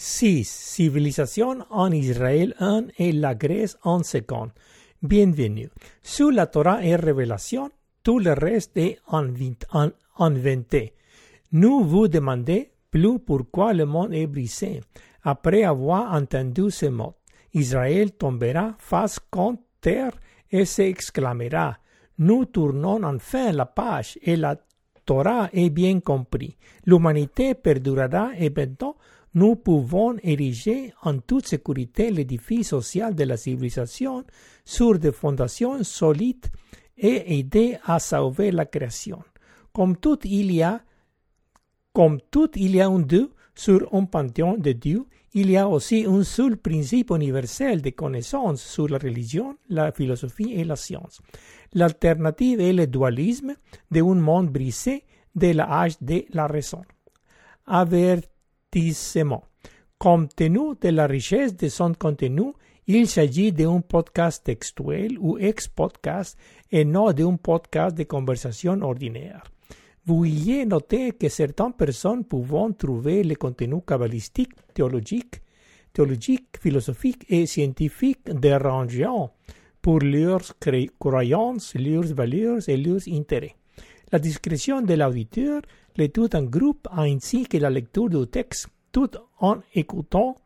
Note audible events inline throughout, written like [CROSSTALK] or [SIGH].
6. Civilisation en Israël 1 et la Grèce en second. Bienvenue. Sous la Torah et Révélation, tout le reste est inventé. Nous vous demandons plus pourquoi le monde est brisé. Après avoir entendu ces mots, Israël tombera face contre terre et s'exclamera. Nous tournons enfin la page et la Torah est bien compris. L'humanité perdurera et maintenant nous pouvons ériger en toute sécurité l'édifice social de la civilisation sur des fondations solides et aider à sauver la création. Comme tout il y a, comme tout il y a un Dieu sur un panthéon de Dieu, il y a aussi un seul principe universel de connaissance sur la religion, la philosophie et la science. L'alternative est le dualisme d'un monde brisé de l'âge de la raison. Compte tenu de la richesse de son contenu, il s'agit d'un podcast textuel ou ex-podcast et non d'un podcast de conversation ordinaire. Veuillez noter que certaines personnes peuvent trouver le contenu kabbalistique, théologique, théologique, philosophique et scientifique dérangeant pour leurs croyances, leurs valeurs et leurs intérêts. La discrétion de l'auditeur l'étude en groupe ainsi que la lecture du texte tout en écoutant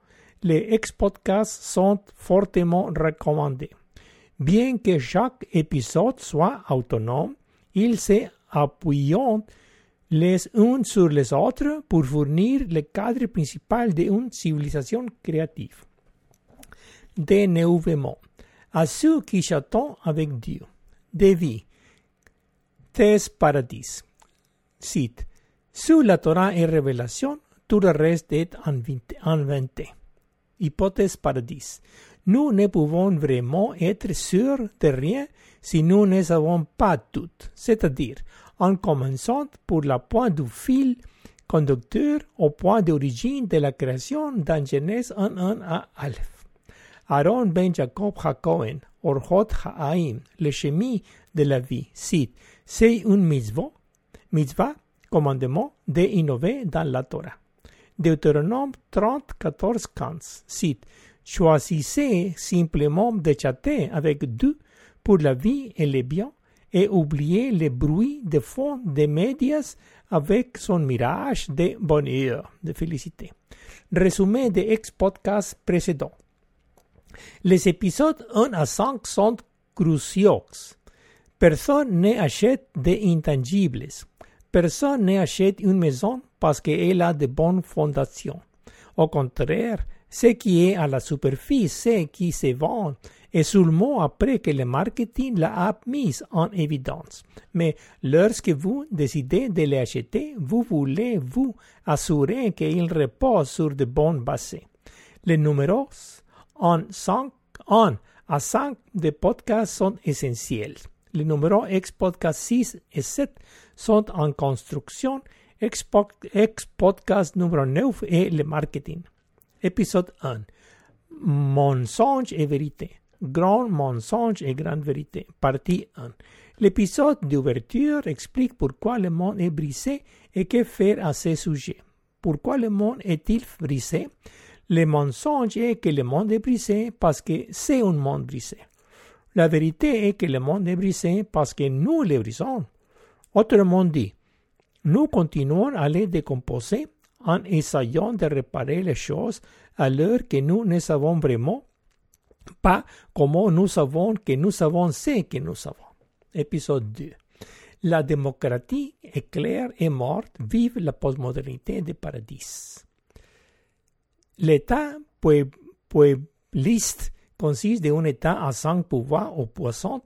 les ex-podcasts sont fortement recommandés. Bien que chaque épisode soit autonome, ils s'appuient les uns sur les autres pour fournir le cadre principal d'une civilisation créative. Dénouement. À ceux qui chattons avec Dieu. Devis. Thèse paradis. Cite. Sous la Torah et Révélation, tout le reste est inventé. Hypothèse paradis. Nous ne pouvons vraiment être sûrs de rien si nous ne savons pas tout, c'est-à-dire en commençant pour la pointe du fil conducteur au point d'origine de la création dans Genèse 1.1 à Aleph. Aaron ben Jacob Hakohen, Orhot Ha'aim, le chemin de la vie, cite, c'est une mitzvah, mitzvah commandement d'innover dans la Torah. Deutéronome 30, 14, 15 cite Choisissez simplement de chatter avec Dieu pour la vie et les biens et oubliez les bruits de fond des médias avec son mirage de bonheur, de félicité. Résumé des ex-podcasts précédents. Les épisodes 1 à 5 sont cruciaux. Personne n'achète des intangibles. Personne n'achète une maison parce qu'elle a de bonnes fondations. Au contraire, ce qui est à la superficie, ce qui se vend, et seulement après que le marketing l'a mise en évidence. Mais lorsque vous décidez de l'acheter, vous voulez vous assurer qu'il repose sur de bonnes bases. Les numéros en 5, en à 5 de podcasts sont essentiels. Les numéros ex podcast 6 et 7 sont en construction. Ex, podcast numéro 9 est le marketing. Épisode 1. Mensonge et vérité. Grand mensonge et grande vérité. Partie 1. L'épisode d'ouverture explique pourquoi le monde est brisé et que faire à ce sujet. Pourquoi le monde est-il brisé? Le mensonge est que le monde est brisé parce que c'est un monde brisé. La vérité est que le monde est brisé parce que nous le brisons. Autrement dit, nous continuons à les décomposer en essayant de réparer les choses alors que nous ne savons vraiment pas comment nous savons que nous savons ce que nous savons. Épisode 2. La démocratie est claire et morte, vive la postmodernité de paradis. L'État puebliste consiste d'un État à cinq pouvoirs opposants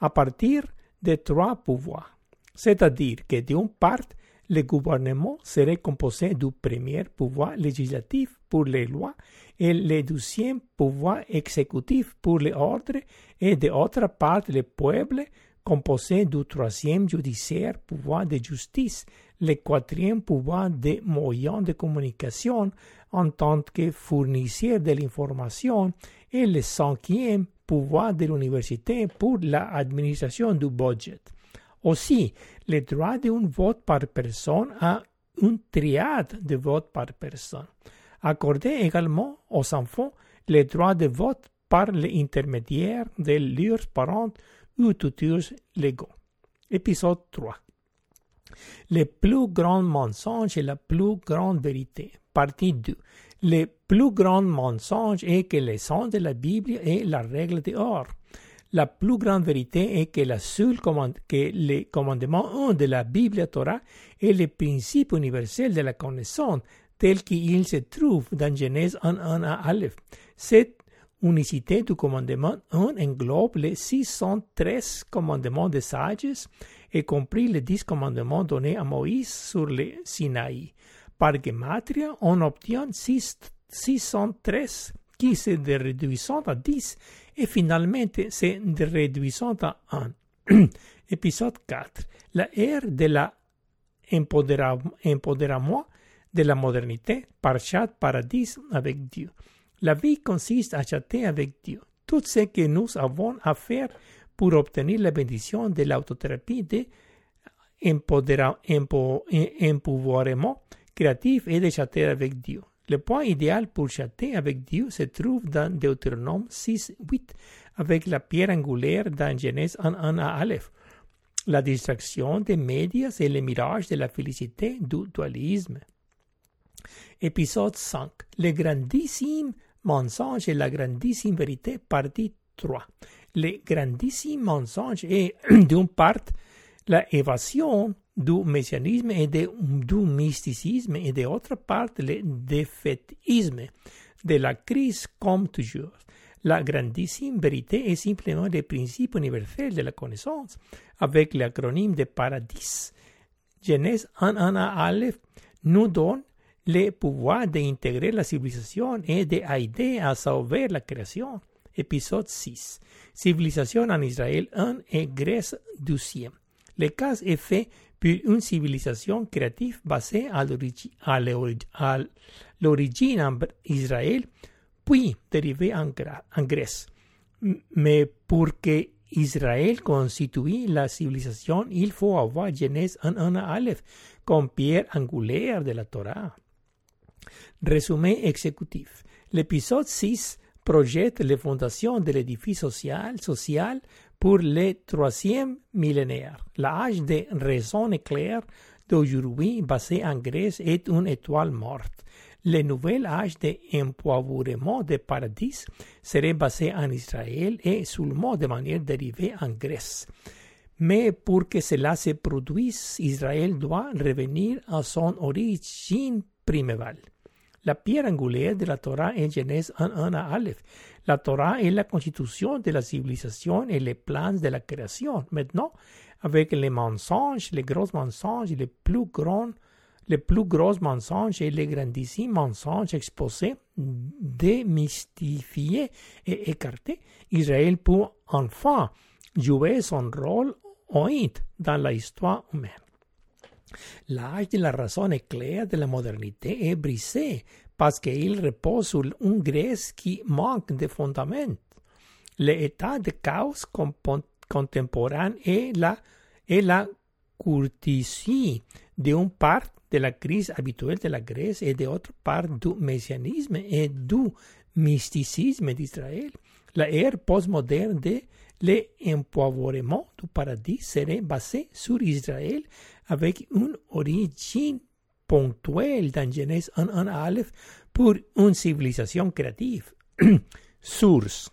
à partir de trois pouvoirs. C'est-à-dire que d'une part, le gouvernement serait composé du premier pouvoir législatif pour les lois et le deuxième pouvoir exécutif pour les ordres et d'autre part le peuple composé du troisième judiciaire pouvoir de justice, le quatrième pouvoir des moyens de communication en tant que fournisseur de l'information et le cinquième pouvoir de l'université pour l'administration du budget. Aussi, le droit d'un vote par personne a une triade de votes par personne. Accorder également aux enfants les droits de vote par l'intermédiaire de leurs parents ou tuteurs légaux. Épisode 3. Le plus grand mensonge et la plus grande vérité. Partie 2. Le plus grand mensonge est que le sens de la Bible est la règle d'or. La plus grande vérité est que, la seule que le commandement 1 de la Bible Torah est le principe universel de la connaissance tel qu'il se trouve dans Genèse 1, 1 à Aleph. Cette unicité du commandement 1 englobe les 613 commandements des sages, y compris les 10 commandements donnés à Moïse sur le Sinaï. Par gematria, on obtient 613 qui se réduisent à 10 et finalement se réduisent à 1. [CLEARS THROAT] Épisode 4. La ère de la de la modernité, Parchat Paradis avec Dieu. La vie consiste à chatter avec Dieu. Tout ce que nous avons à faire pour obtenir la bénédiction de l'autothérapie de empouvoirement créatif et de chatter avec Dieu. Le point idéal pour chatter avec Dieu se trouve dans Deutéronome 6, 8, avec la pierre angulaire dans Genèse 1, 1 à Aleph. La distraction des médias et le mirage de la félicité du dualisme. Épisode 5. Le grandissime mensonge et la grandissime vérité, partie 3. Le grandissime mensonge est, [CLEARS THROAT] d'une part, la évasion du messianisme et de, du mysticisme et d'autre part le défaitisme de la crise comme toujours. La grandissime vérité est simplement le principe universel de la connaissance avec l'acronyme de paradis. Genèse 1 1 Aleph nous donne le pouvoir d'intégrer la civilisation et d'aider à sauver la création. Épisode 6. Civilisation en Israël 1 et Grèce 12. Le cas est fait une civilisation créative basée à l'origine en Israël, puis dérivée en, Grèce. Mais pour que Israël la civilisation, il faut avoir Genèse 1 à Aleph comme pierre angulaire de la Torah. Résumé exécutif. L'épisode 6 projette les fondations de l'édifice social, social pour le troisième millénaire. L'âge de raison éclair d'aujourd'hui basé en Grèce est une étoile morte. Le nouvel âge d'empoivrement de paradis serait basé en Israël et seulement de manière dérivée en Grèce. Mais pour que cela se produise, Israël doit revenir à son origine primévale. La pierre angulaire de la Torah est Genèse 1 à Aleph. La Torah est la constitution de la civilisation et les plans de la création. Maintenant, avec les mensonges, les gros mensonges, les plus grands, les plus gros mensonges et les grandissimi mensonges exposés, démystifiés et écartés, Israël peut enfin jouer son rôle oint dans l'histoire humaine. L'âge de la raison éclair de la modernité est brisé parce qu'il repose sur une Grèce qui manque de fondaments. L'état de chaos contemporain est la, est la courtisie d'une part de la crise habituelle de la Grèce et d'autre part du messianisme et du mysticisme d'Israël. La ère postmoderne de l'empoivrement du paradis serait basée sur Israël avec une origine ponctuelle dans Genèse 1 1 Aleph pour une civilisation créative. [CLEARS THROAT] Source.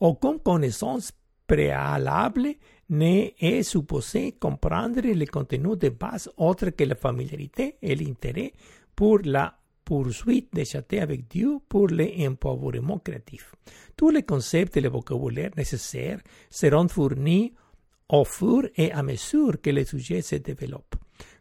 Aucune connaissance préalable n'est supposée comprendre le contenu de base autre que la familiarité et l'intérêt pour la poursuite de châter avec Dieu pour l'empouvoirment créatif. Tous les concepts et le vocabulaire nécessaires seront fournis au fur et à mesure que le sujet se développe.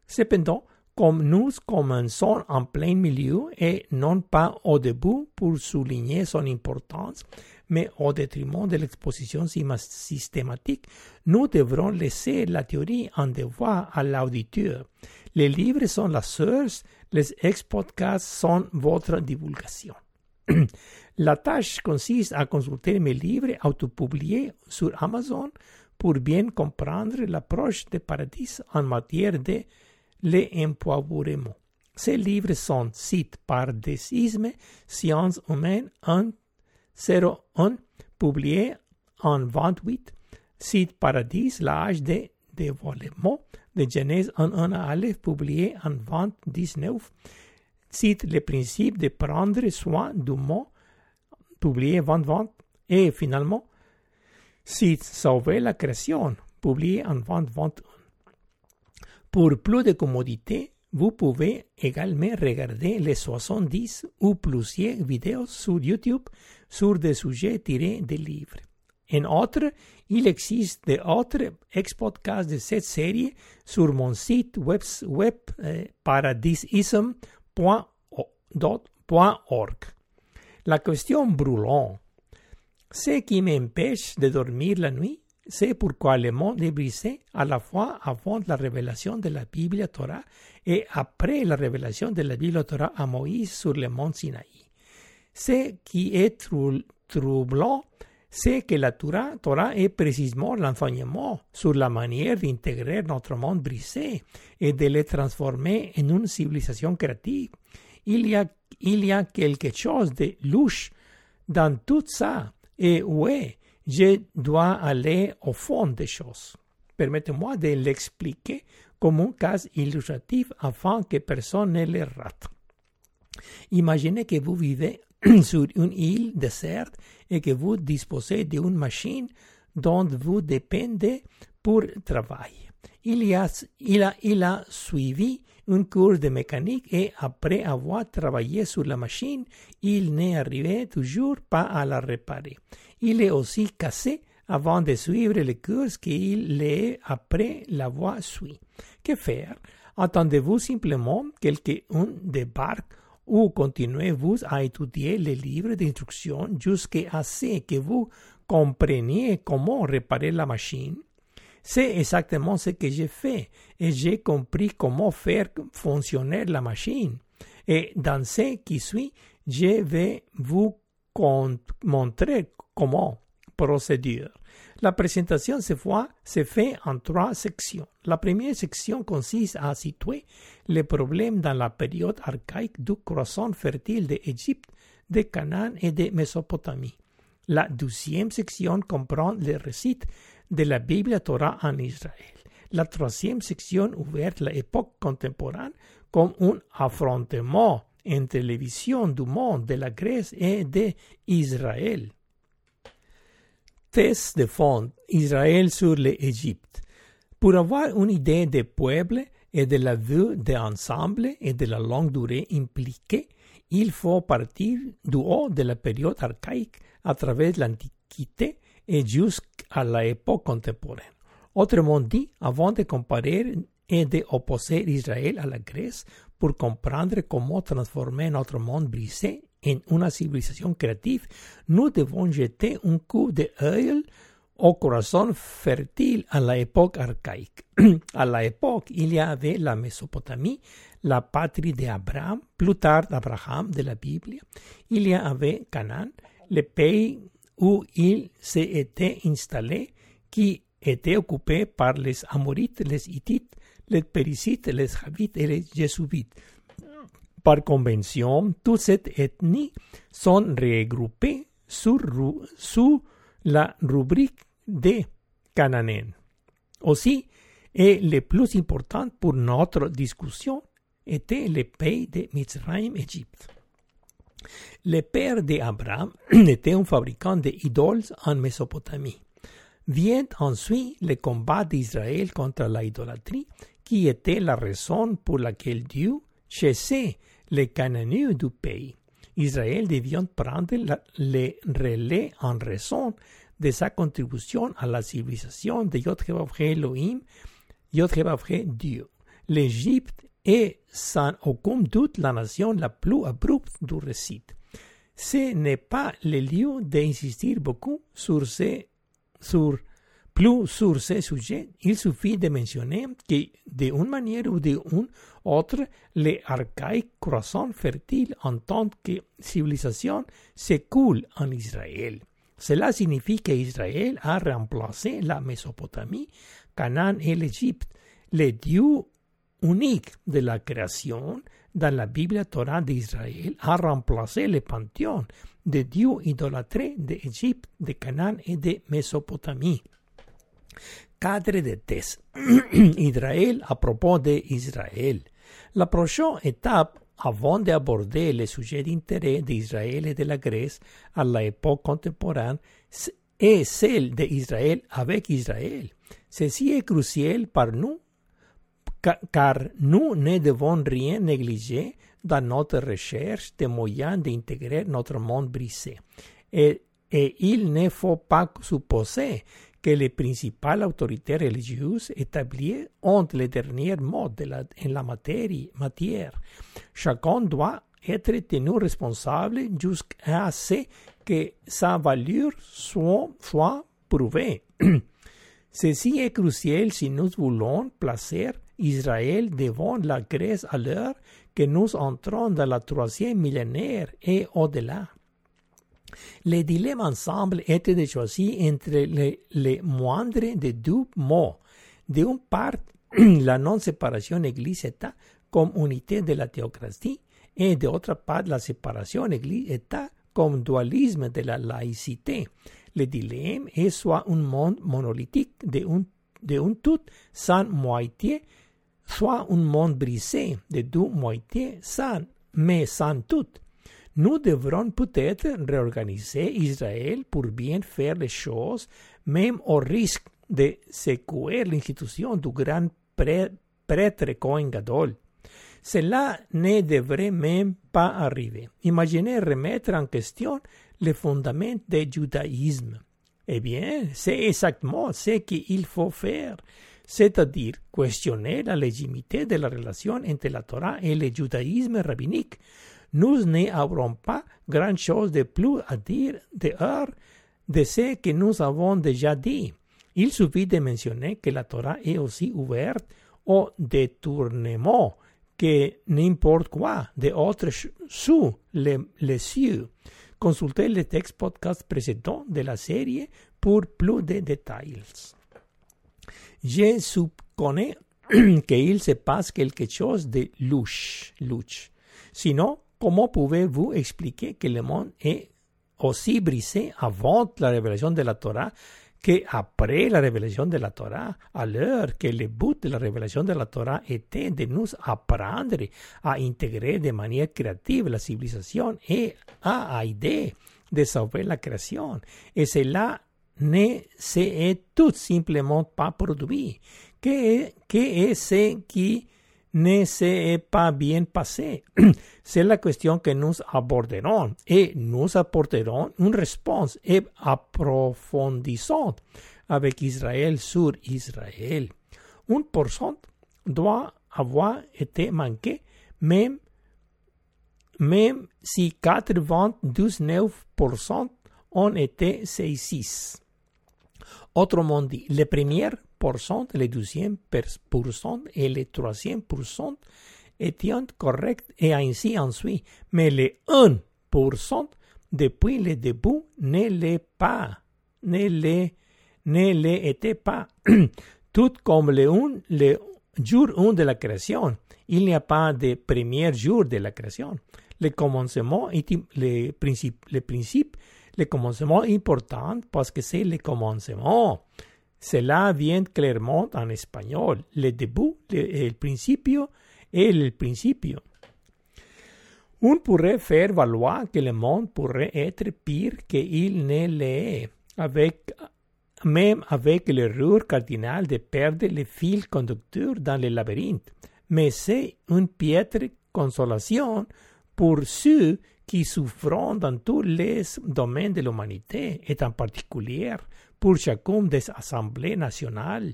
Cependant, comme nous commençons en plein milieu et non pas au début pour souligner son importance, mais au détriment de l'exposition systématique, nous devrons laisser la théorie en devoir à l'auditeur. Les livres sont la source, les ex-podcasts sont votre divulgation. [CLEARS THROAT] la tâche consiste à consulter mes livres autopubliés sur Amazon pour bien comprendre l'approche de Paradis en matière de l'empoivrement. Ces livres sont cités par Décisme, Sciences humaines 1, 01, publié en 28, Cite Paradis, l'âge de dévoilement de Genèse 1 à Aleph, publié en 29, cite les principes de prendre soin du monde, publié en 2020, et finalement, cite Sauver la création, publié en 2021. Pour plus de commodité, vous pouvez également regarder les 70 ou plusieurs vidéos sur YouTube sur des sujets tirés des livres. En outre, il existe d'autres ex-podcasts de cette série sur mon site web, web eh, paradisism.org. La question brûlante. Ce qui m'empêche de dormir la nuit, c'est pourquoi le monde est brisé à la fois avant la révélation de la Bible Torah et après la révélation de la Bible Torah à Moïse sur le mont Sinaï. Ce qui est troublant, c'est que la Torah, Torah est précisément l'enseignement sur la manière d'intégrer notre monde brisé et de le transformer en une civilisation créative. Il y a, quelque chose de louche dans tout ça. Et oui, je dois aller au fond des choses. Permettez-moi de l'expliquer comme un cas illustratif afin que personne ne le rate. Imaginez que vous vivez [CLEARS THROAT] sur une île déserte et que vous disposez d'une machine dont vous dépendez pour travailler. Il, a, il, a, il a suivi un cours de mécanique et après avoir travaillé sur la machine, il n'est arrivé toujours pas à la réparer. Il est aussi cassé avant de suivre le cours qu'il est après l'avoir suivi. Que faire? Attendez-vous simplement quelqu'un débarque ou continuez-vous à étudier les livres d'instruction jusqu'à ce que vous compreniez comment réparer la machine? C'est exactement ce que j'ai fait et j'ai compris comment faire fonctionner la machine. Et dans ce qui suit, je vais vous montrer comment procéder. La présentation se, fois, se fait en trois sections. La première section consiste à situer les problèmes dans la période archaïque du croissant fertile d'Égypte, de Canaan et de Mésopotamie. La deuxième section comprend les récits de la Bible Torah en Israël. La troisième section ouverte l'époque contemporaine comme un affrontement entre les visions du monde de la Grèce et d'Israël test de fond Israël sur l'Égypte. Pour avoir une idée des peuples et de la vue d'ensemble et de la longue durée impliquée, il faut partir du haut de la période archaïque à travers l'Antiquité et jusqu'à l'époque contemporaine. Autrement dit, avant de comparer et d'opposer Israël à la Grèce pour comprendre comment transformer notre monde brisé en une civilisation créative, nous devons jeter un coup d'œil au corazon fertile à l'époque archaïque. [CLEARS THROAT] à l'époque, il y avait la Mésopotamie, la patrie d'Abraham, plus tard d'Abraham de la Bible. Il y avait Canaan, le pays où il s'était installé, qui était occupé par les Amorites, les Hittites, les Péricites, les Javites et les Jésuites. Par convention, toutes ces ethnies sont regroupées sous, la rubrique de Cananéens. Aussi, et le plus important pour notre discussion était le pays de Mitzrayim, Égypte. Le père d'Abraham [CLEARS THROAT] était un fabricant d'idoles en Mésopotamie. Vient ensuite le combat d'Israël contre l'idolâtrie, qui était la raison pour laquelle Dieu chassait les Cananéens du pays. Israël devient prendre le relais en raison de sa contribution à la civilisation de Yod Elohim, Yod Dieu. L'Égypte est sans aucun doute la nation la plus abrupte du récit. Ce n'est pas le lieu d'insister beaucoup sur, ces, sur plus sur ce sujet, il suffit de mentionner que, d'une manière ou d'une autre, les archaïques croissants fertiles en tant que civilisation s'écoulent en Israël. Cela signifie qu'Israël a remplacé la Mésopotamie, Canaan et l'Égypte. Le Dieu unique de la création, dans la Bible Torah d'Israël a remplacé le panthéon de dieux idolâtrés d'Égypte, de Canaan et de Mésopotamie. Cadre de thèse. Israël à propos d'Israël. La prochaine étape avant d'aborder le sujet d'intérêt d'Israël et de la Grèce à l'époque contemporaine est celle d'Israël avec Israël. Ceci est crucial pour nous car nous ne devons rien négliger dans notre recherche de moyens d'intégrer notre monde brisé. Et, et, il ne faut pas supposer que les principales autorités religieuses établies ont les derniers mots de la, en la matière. Chacun doit être tenu responsable jusqu'à ce que sa valeur soit, soit prouvée. [CLEARS THROAT] Ceci est crucial si nous voulons placer Israël devant la Grèce à l'heure que nous entrons dans la troisième millénaire et au-delà. Le dilemme ensemble était de choisir entre les, les moindres de deux mots. D'une part, [CLEARS THROAT] la non-séparation Église-État comme unité de la théocratie et d'autre part la séparation Église-État comme dualisme de la laïcité. Le dilemme est soit un monde monolithique de un, de un tout sans moitié, soit un monde brisé de deux moitiés sans, mais sans tout. Nous devrons peut-être réorganiser Israël pour bien faire les choses, même au risque de secouer l'institution du grand prêtre Cohen Gadol. Cela ne devrait même pas arriver. Imaginez remettre en question les fondements du judaïsme. Eh bien, c'est exactement ce qu'il faut faire, c'est-à-dire questionner la légitimité de la relation entre la Torah et le judaïsme rabbinique. Nous n'aurons pas grand-chose de plus à dire dehors de ce que nous avons déjà dit. Il suffit de mentionner que la Torah est aussi ouverte au détournement que n'importe quoi d'autre sous les, les cieux. Consultez le texte podcast précédent de la série pour plus de détails. Je suppose [CLEARS THROAT] qu'il se passe quelque chose de louche. louche. Sinon, comment pouvez-vous expliquer que le monde est aussi brisé avant la révélation de la Torah que après la révélation de la Torah, l'heure que le but de la révélation de la Torah était de nous apprendre à intégrer de manière créative la civilisation et à aider de sauver la création. Et cela ne s'est tout simplement pas produit. Qu'est est ce qui ne s'est pas bien passé? [CLEARS THROAT] C'est la question que nous aborderons et nous apporterons une réponse approfondissante avec Israël sur Israël. Un pourcent doit avoir été manqué même, même si 99% ont été saisis. Autrement dit, les premières le deuxième pourcent et le troisième pourcent étaient corrects et ainsi ensuite. Mais le 1% depuis le début ne l'est pas, ne l'est, ne l'était pas. [CLEARS THROAT] Tout comme le, un, le jour 1 de la création, il n'y a pas de premier jour de la création. Le commencement, le principe, le principe, le commencement important parce que c'est le commencement. Cela vient clairement en espagnol. Le début, le, el principio et le principio. On pourrait faire valoir que le monde pourrait être pire qu'il ne l'est, avec, même avec l'erreur cardinale de perdre le fil conducteur dans le labyrinthe. Mais c'est une piètre consolation pour ceux qui souffrent dans tous les domaines de l'humanité, et en particulier pour chacune des assemblées nationales.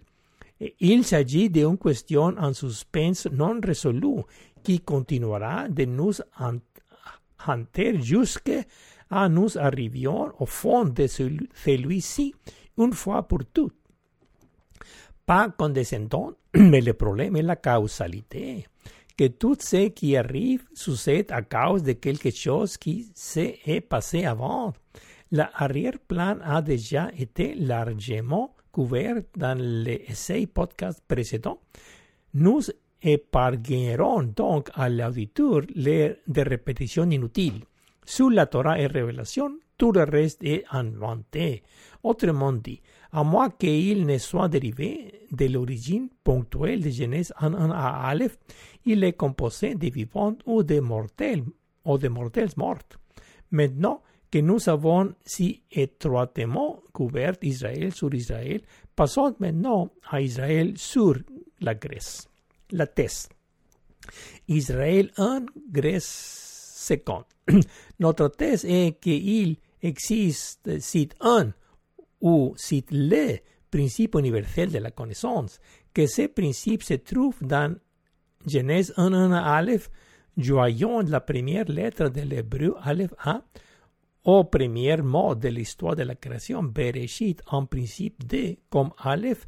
Il s'agit d'une question en suspense non résolue qui continuera de nous hanter jusqu'à nous arrivions au fond de celui-ci une fois pour toutes. Pas condescendant, [CLEARS THROAT] mais le problème est la causalité. Que tout ce qui arrive succède à cause de quelque chose qui s'est passé avant. L'arrière-plan a déjà été largement couvert dans les essais podcast précédents. Nous épargneront donc à l'auditeur de répétition inutile. Sous la Torah et révélation, tout le reste est inventé. Autrement dit, à moins qu'il ne soit dérivé de l'origine ponctuelle de Genèse 1 à Aleph, il est composé de vivants ou de mortels, ou de mortels morts. Maintenant que nous avons si étroitement couvert Israël sur Israël, passons maintenant à Israël sur la Grèce. La thèse. Israël 1, Grèce 2. [CLEARS THROAT] Notre thèse est qu'il existe site un ou site le principe universel de la connaissance, que ce principe se trouve dans Genèse 1, 1 Aleph, joyon la première lettre de l'hébreu Aleph A, au premier mot de l'histoire de la création, Bereshit, en principe de, comme Aleph,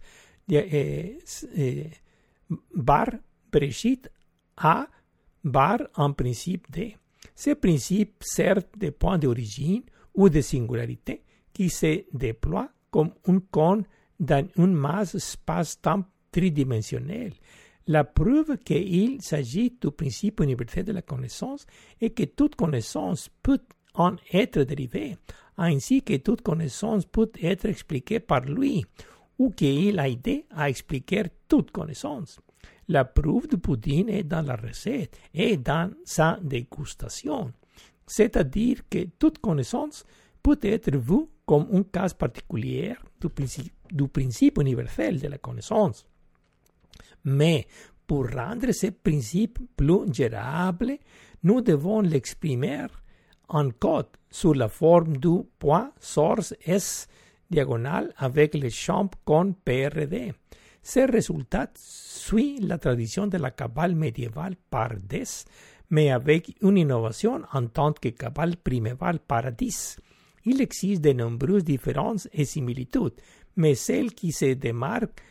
eh, eh, bar, Bereshit, A, bar, en principe de. Ce principe sert de point d'origine ou de singularité qui se déploie comme un cône dans une masse espace-temps tridimensionnel. La preuve qu'il s'agit du principe universel de la connaissance est que toute connaissance peut en être dérivée, ainsi que toute connaissance peut être expliquée par lui, ou qu'il a aidé à expliquer toute connaissance. La preuve du pudding est dans la recette et dans sa dégustation. C'est-à-dire que toute connaissance peut être vue comme un cas particulier du principe, du principe universel de la connaissance. Mais pour rendre ce principe plus gérable, nous devons l'exprimer en code sous la forme du point source S diagonal avec le champ con PRD. Ce résultat suit la tradition de la cabale médiévale par des, mais avec une innovation en tant que cabale primévale par 10. Il existe de nombreuses différences et similitudes, mais celle qui se démarque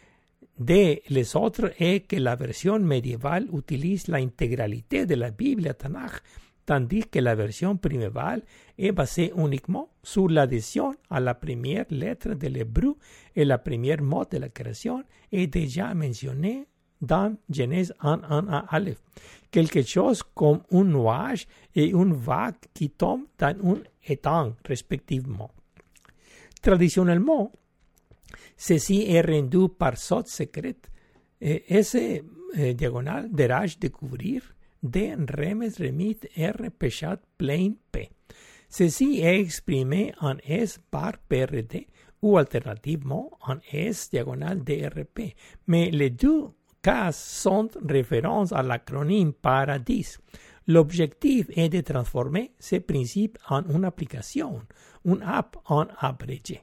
de les autres est que la version médiévale utilise la intégralité de la Bible Tanakh tandis que la version primévale est basée uniquement sur l'adhésion à la première lettre de l'hébreu et la première mot de la création est déjà mentionnée dans Genèse 1, 1 à Aleph. Quelque chose comme un nuage et une vague qui tombent dans un étang, respectivement. Traditionnellement, ceci est rendu par saute secrète et ce eh, diagonale de rage découvrir de remes remit R pechat plain P. Ceci est exprimé en S bar PRD ou alternativement en S diagonale DRP, mais les deux cas sont références à l'acronyme Paradis. L'objectif est de transformer ce principe en une application, une app en abrégé.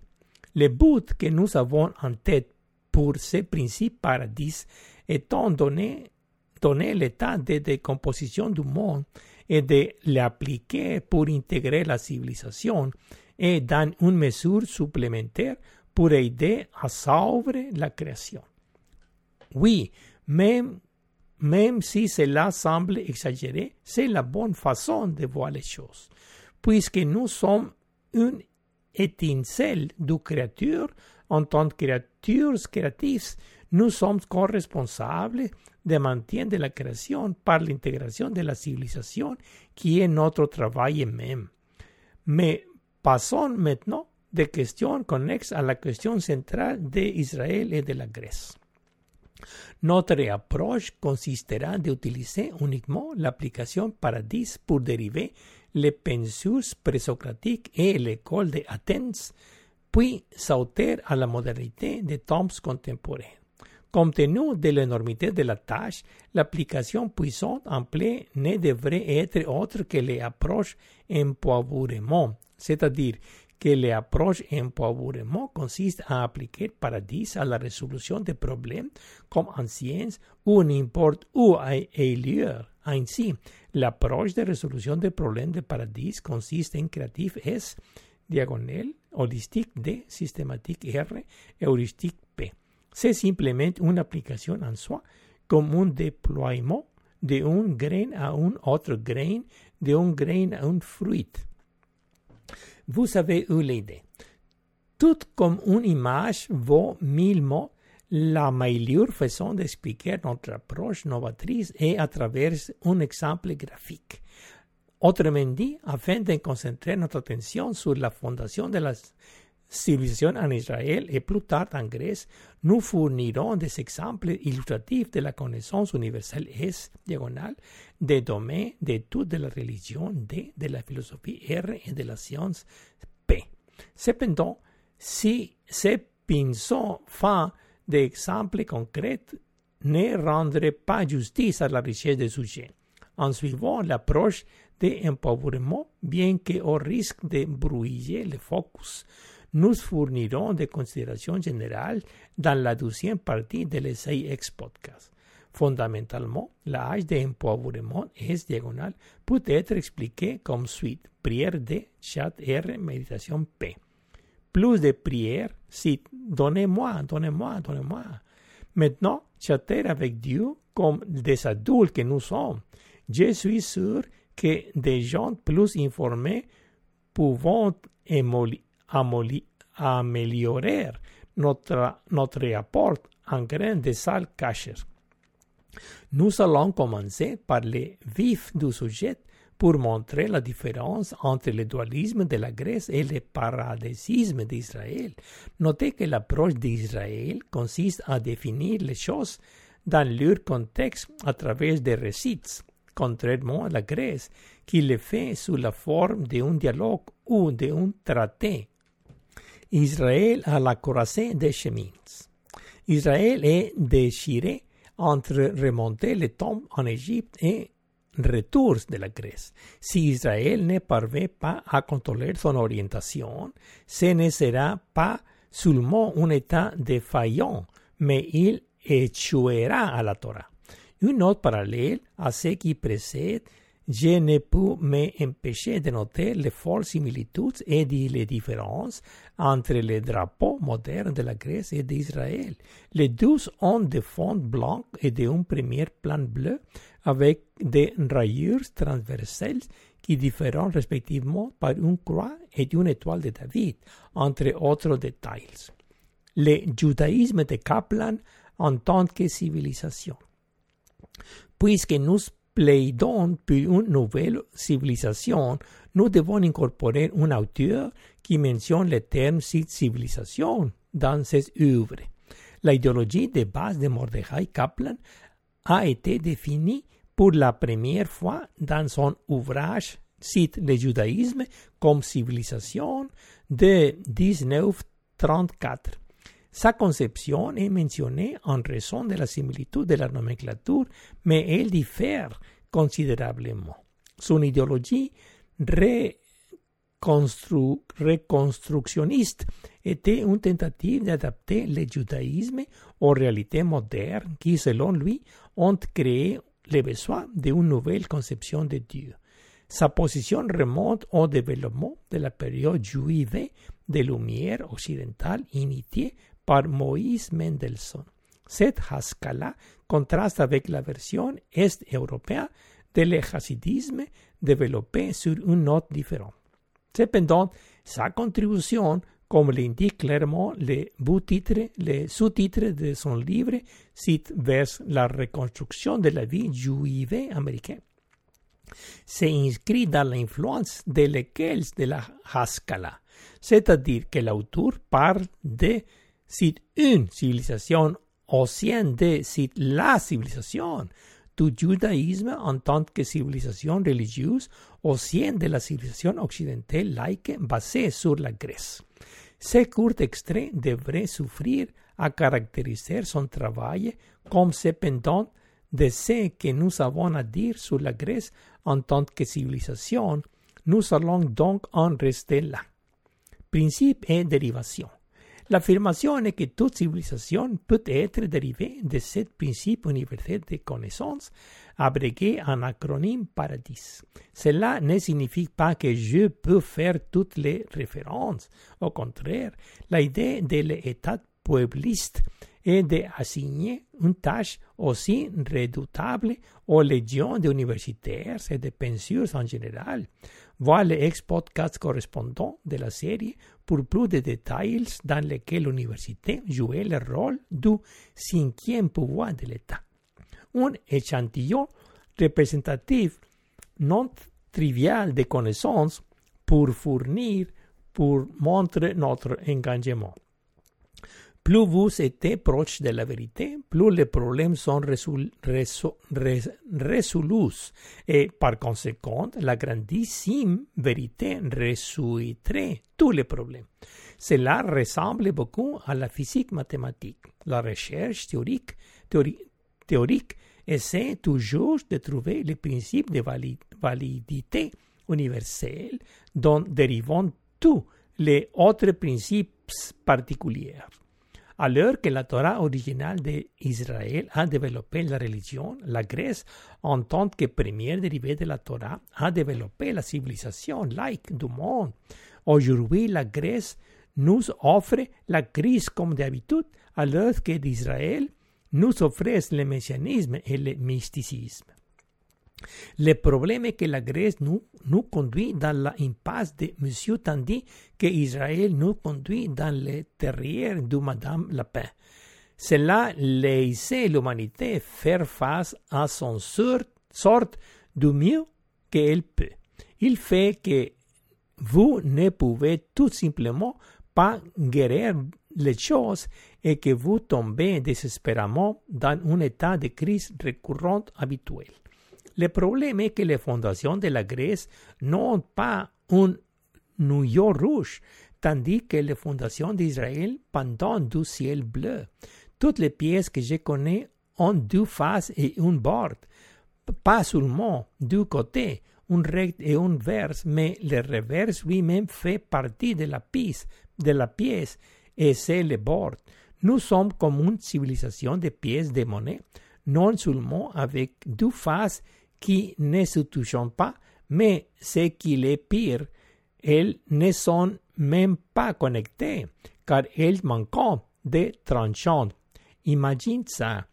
Le but que nous avons en tête pour ce principe Paradis étant donné donner l'état de décomposition du monde et de l'appliquer pour intégrer la civilisation et dans une mesure supplémentaire pour aider à sauver la création. Oui, même, même si cela semble exagéré, c'est la bonne façon de voir les choses, puisque nous sommes une étincelle de créature en tant que créatures créatives, nous sommes co-responsables de maintien de la création par l'intégration de la civilisation qui est notre travail même. Mais passons maintenant des questions connexes à la question centrale d'Israël et de la Grèce. Notre approche consistera d'utiliser uniquement l'application Paradis pour dériver les pensures présocratiques et l'école d'Athènes, puis sauter à la modernité des temps contemporains. Compte tenu de l'énormité de la tâche, l'application puissante en ne devrait être autre que l'approche empowerment, c'est-à-dire que l'approche empowerment consiste à appliquer Paradis à la résolution de problèmes comme en science ou n'importe où ailleurs. Ainsi, l'approche de résolution des problèmes de Paradis consiste en créatif S, diagonale, heuristique D, systématique R, heuristique P c'est simplement une application en soi, comme un déploiement d'un grain à un autre grain, d'un grain à un fruit. Vous avez eu l'idée. Tout comme une image vaut mille mots, La meilleure façon d'expliquer notre approche novatrice est à travers un exemple graphique. Autrement dit, afin de concentrer notre attention sur la fondation de la civilisation en Israël et plus tard en Grèce, nous fournirons des exemples illustratifs de la connaissance universelle S, diagonale, des domaines de la religion D, de la philosophie R et de la science P. Cependant, si ces pinceaux fins d'exemples concrets ne rendraient pas justice à la richesse des sujets. En suivant l'approche d'empouvoirment, bien qu'au risque de brouiller le focus, nous fournirons des considérations générales dans la deuxième partie de l'essai ex podcast. Fondamentalement, l'âge d'empouvoirment S diagonale peut être expliqué comme suite prière D, chat R, méditation P. Plus de prières, cite donnez-moi, donnez-moi, donnez-moi. Maintenant, chatter avec Dieu comme des adultes que nous sommes. Je suis sûr que des gens plus informés pouvons améliorer notre, notre rapport en grain de sale cacher. Nous allons commencer par le vif du sujet pour montrer la différence entre le dualisme de la Grèce et le paradésisme d'Israël. Notez que l'approche d'Israël consiste à définir les choses dans leur contexte à travers des récits, contrairement à la Grèce, qui le fait sous la forme d'un dialogue ou d'un traité. Israël a la corassée des chemins. Israël est déchiré entre remonter les tombes en Égypte et retour de la Grèce. Si Israël ne parvient pas à contrôler son orientation, ce ne sera pas seulement un état défaillant, mais il échouera à la Torah. Une autre parallèle à ce qui précède, je ne peux m'empêcher de noter les fortes similitudes et les différences entre les drapeaux modernes de la Grèce et d'Israël. Les deux ont des fonds blancs et un premier plan bleu avec des rayures transversales qui diffèrent respectivement par une croix et une étoile de David, entre autres détails. Le judaïsme de Kaplan en tant que civilisation. Puisque nous plaidons pour une nouvelle civilisation, nous devons incorporer un auteur qui mentionne le terme civilisation dans ses œuvres. L'idéologie de base de Mordechai Kaplan a été définie pour la première fois dans son ouvrage cite le judaïsme comme civilisation de 1934. Sa conception est mentionnée en raison de la similitude de la nomenclature, mais elle diffère considérablement. Son idéologie reconstructionniste était une tentative d'adapter le judaïsme aux réalités modernes qui, selon lui, ont créé le besoin d'une nouvelle conception de Dieu. Sa position remonte au développement de la période juive de lumière occidentale initiée par Moïse Mendelssohn. Cette Haskalah contraste avec la version est-européenne de l'Hassidisme développée sur une note différente. Cependant, sa contribution comme l'indique clairement le titre le sous-titre de son livre, cite vers la reconstruction de la vie juive américaine. S'inscrit dans l'influence de lesquels de la Haskalah, c'est-à-dire que l'auteur parle de cite une civilisation ancienne de cite la civilisation du judaïsme en tant que civilisation religieuse au sein de la civilisation occidentale laïque basée sur la Grèce. Ce court extrait devrait souffrir à caractériser son travail comme cependant de ce que nous avons à dire sur la Grèce en tant que civilisation, nous allons donc en rester là. Principe et dérivation. L'affirmation est que toute civilisation peut être dérivée de ce principe universel de connaissance, abrégé en acronyme Paradis. Cela ne signifie pas que je peux faire toutes les références. Au contraire, l'idée de l'état puebliste est d'assigner une tâche aussi redoutable aux légions d'universitaires et de penseurs en général. Vois le ex-podcast correspondant de la série pour plus de détails dans lesquels l'université jouait le rôle du cinquième pouvoir de l'État. Un échantillon représentatif non trivial de connaissances pour fournir, pour montrer notre engagement. Plus vous êtes proche de la vérité, plus les problèmes sont résolus et par conséquent, la grandissime vérité résoudrait tous les problèmes. Cela ressemble beaucoup à la physique mathématique. La recherche théorique, théorique essaie toujours de trouver les principes de validité universelle dont dérivent tous les autres principes particuliers. Alors que la Torah originale d'Israël a développé la religion, la Grèce, en tant que première dérivée de la Torah, a développé la civilisation laïque du monde. Aujourd'hui, la Grèce nous offre la crise comme d'habitude, alors que d'Israël nous offre le messianisme et le mysticisme. Le problème est que la Grèce nous, conduit dans l'impasse de Monsieur tandis que Israël nous conduit dans le terrier de Madame la paix. Cela laisse l'humanité faire face à son sort du mieux qu'elle peut. Il fait que vous ne pouvez tout simplement pas guérir les choses et que vous tombez désespérément dans un état de crise récurrente habituel. Le problème est que les fondations de la Grèce n'ont pas un noyau rouge, tandis que les fondations d'Israël pendant du ciel bleu. Toutes les pièces que je connais ont deux faces et un bord, pas seulement deux côtés, un recte et un verse, mais le revers lui-même fait partie de la pièce, de la pièce et c'est le bord. Nous sommes comme une civilisation de pièces de monnaie, non seulement avec deux faces qui ne se touchent pas, mais ce qui est pire, elles ne sont même pas connectées, car elles manquent de tranchants. Imagine ça.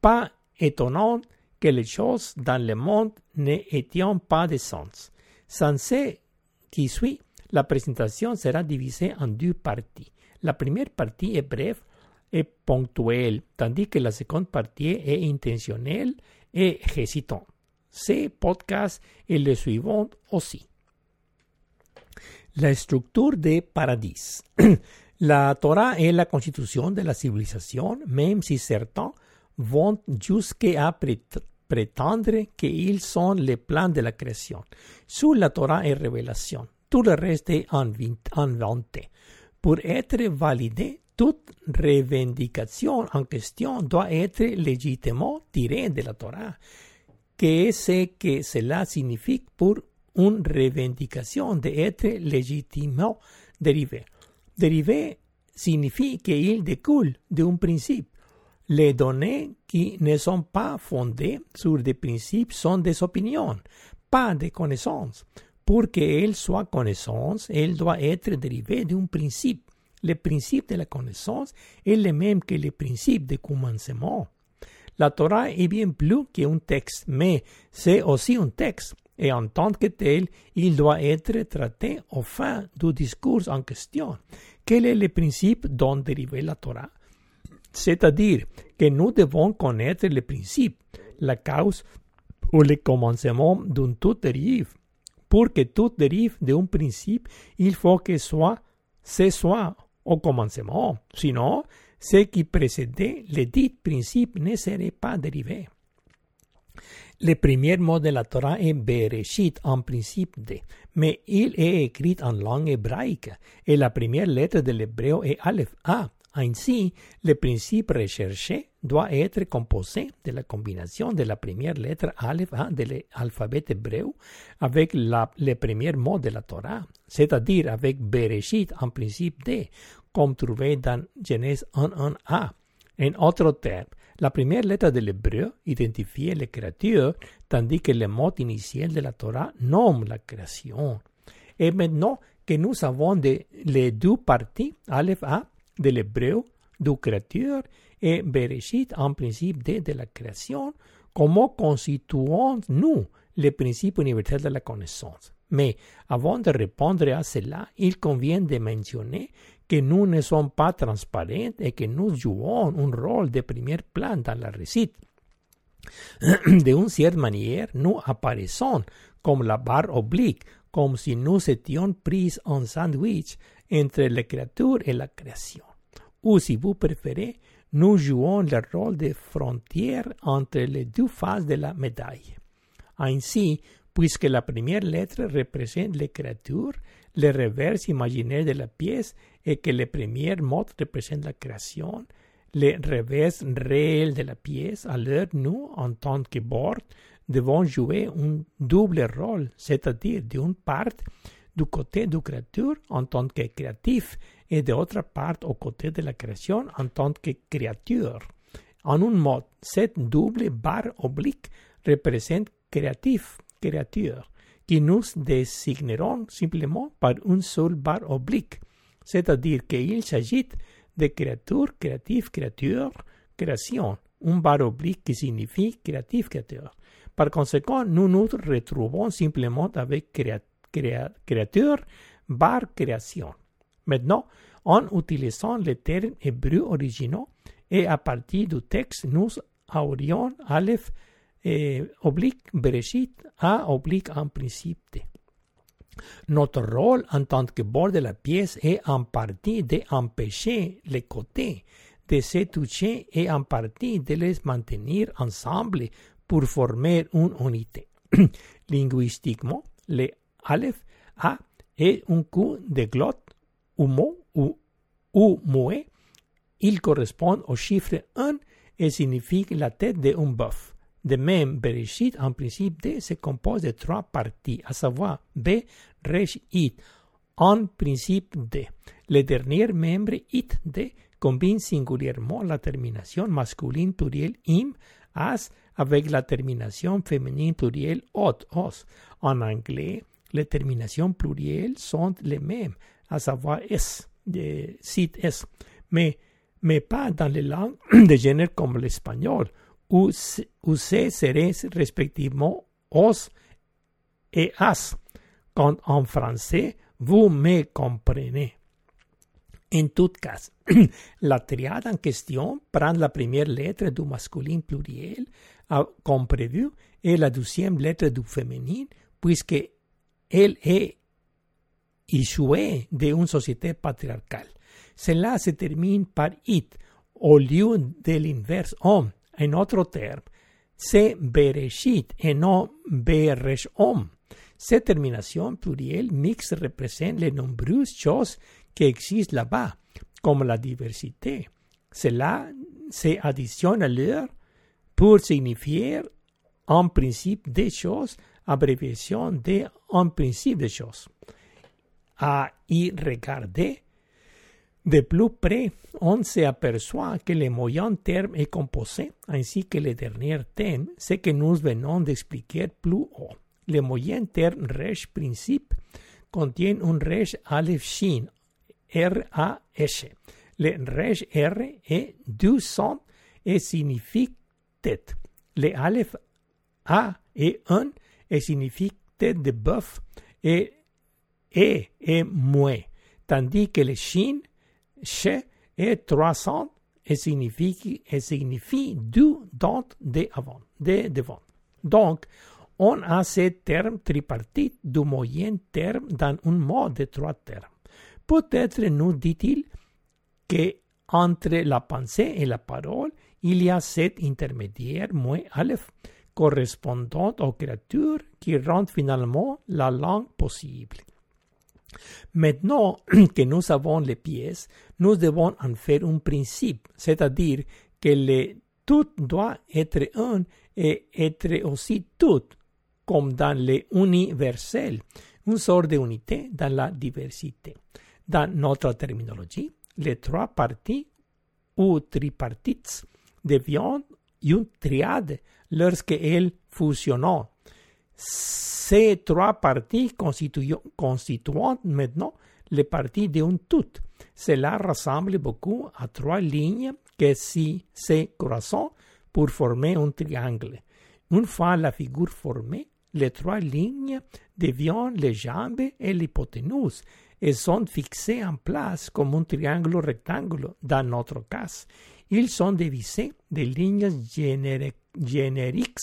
Pas étonnant que les choses dans le monde n'aient pas de sens. Sans ce qui suit, la présentation sera divisée en deux parties. La première partie est brève et ponctuelle, tandis que la seconde partie est intentionnelle et récitant. Ces podcasts et le suivant. La structure des paradis. [CLEARS THROAT] la Torah est la constitution de la civilisation, même si certains vont jusqu'à prétendre qu'ils sont les plans de la création. Sous la Torah est révélation. Tout le reste est inventé. Pour être validé, toute revendication en question doit être légitimement tirée de la Torah. Qu'est-ce que cela signifie pour une revendication d'être légitimement dérivée Dérivé signifie qu'il découle d'un principe. Les données qui ne sont pas fondées sur des principes sont des opinions, pas des connaissances. Pour qu'elle soit connaissance, elle doit être dérivée d'un principe. Le principe de la connaissance est le même que le principe de commencement. La Torah est bien plus qu'un texte, mais c'est aussi un texte, et en tant que tel, il doit être traité au fin du discours en question. Quel est le principe dont dérive la Torah? C'est-à-dire que nous devons connaître le principe, la cause ou le commencement d'un tout dérive. Pour que tout dérive d'un principe, il faut que soit, ce soit au commencement. Sinon, ce qui précédait le dit principe ne serait pas dérivé. Le premier mot de la Torah est Bereshit en principe de, mais il est écrit en langue hébraïque et la première lettre de l'hébreu est Aleph A. Ainsi, le principe recherché doit être composé de la combinaison de la première lettre Aleph A de l'alphabet hébreu avec le premier mot de la Torah, c'est-à-dire avec Bereshit en principe de, comme trouvé dans Genèse 1.1a. En d'autres termes, la première lettre de l'hébreu identifie la créature, tandis que le mot initial de la Torah nomme la création. Et maintenant que nous avons les deux parties, Aleph A de l'hébreu, du créature, et Bereshit en principe de, de la création, comment constituons-nous le principe universel de la connaissance Mais avant de répondre à cela, il convient de mentionner que nous ne sommes pas transparents et que nous jouons un rôle de premier plan dans la récite. [CLEARS THROAT] D'une certaine manière, nous apparaissons comme la barre oblique, comme si nous étions pris en sandwich entre la créature et la création. Ou si vous préférez, nous jouons le rôle de frontière entre les deux faces de la médaille. Ainsi, puisque la première lettre représente les créatures, le revers imaginaire de la pièce et que le premier mot représente la création, le revers réel de la pièce, alors nous, en tant que bord, devons jouer un double rôle, c'est-à-dire d'une part du côté du créature en tant que créatif et d'autre part au côté de la création en tant que créature. En un mot, cette double barre oblique représente créatif, créature, qui nous désigneront simplement par une seule barre oblique, c'est-à-dire qu'il s'agit de créature, créatif, créature, création, une barre oblique qui signifie créatif, créateur. Par conséquent, nous nous retrouvons simplement avec créature, barre création. Maintenant, en utilisant les termes hébreux originaux et à partir du texte, nous aurions Aleph oblique Bereshit A oblique en principe Notre rôle en tant que bord de la pièce est en partie d'empêcher les côtés de se toucher et en partie de les maintenir ensemble pour former une unité. [CLEARS THROAT] Linguistiquement, le Aleph A est un coup de glotte ou ou. Il correspond au chiffre 1 et signifie la tête d'un bœuf. De même, Bereshit, en principe D, se compose de trois parties, à savoir B, Resh, It, en principe D. Le dernier membre, It, D, combine singulièrement la terminación masculine pluriel im, as, avec la terminación féminine pluriel ot, os. En anglais, les terminations plurielles sont les mêmes, à savoir s, de sit s, mais, mais pas dans les langues [CLEARS THROAT] de génère comme l'espagnol, où c serait respectivement os et as, quand en français, vous me comprenez. En tout cas, [CLEARS THROAT] la triade en question prend la première lettre du masculin pluriel comme prévu et la deuxième lettre du féminin, puisque elle est issue d'une société patriarcale. Cela se termine par it, au lieu de l'inverse homme. En autre terme, c'est bereshit et non beresh homme. Cette termination plurielle mixte représente les nombreuses choses qui existent là-bas, comme la diversité. Cela se additionne alors pour signifier en principe des choses, abréviation de en principe des choses. À y regarder de plus près, on se aperçoit que le moyen terme est composé, ainsi que le dernier terme, ce que nous venons d'expliquer plus haut. Le moyen terme resh principe contient un resh aleph shin, R-A-S. Le resh R est deux sons et signifie tête. Le aleph A est un et signifie tête de bœuf et E est mouet, tandis que le shin, che, est 300 et signifie, et signifie deux dents de, avant, de devant. Donc, on a ce terme tripartite du moyen terme dans un mode de trois termes. Peut-être nous dit-il que entre la pensée et la parole, il y a cet intermédiaire moins aleph correspondant aux créatures qui rendent finalement la langue possible. Maintenant [CLEARS THROAT] que nous avons les pièces, nous devons en faire un principe, c'est-à-dire que le tout doit être un et être aussi tout, comme dans l'universel, une sorte d'unité dans la diversité. Dans notre terminologie, les trois parties ou tripartites deviennent une triade lorsqu'elles fusionnent. Ces trois parties constituent maintenant les parties d'un tout. Cela ressemble beaucoup à trois lignes qui si se croisent pour former un triangle. Une fois la figure formée, les trois lignes deviennent les jambes et l'hypoténuse et sont fixées en place comme un triangle rectangle dans notre cas. Ils sont divisés de lignes génériques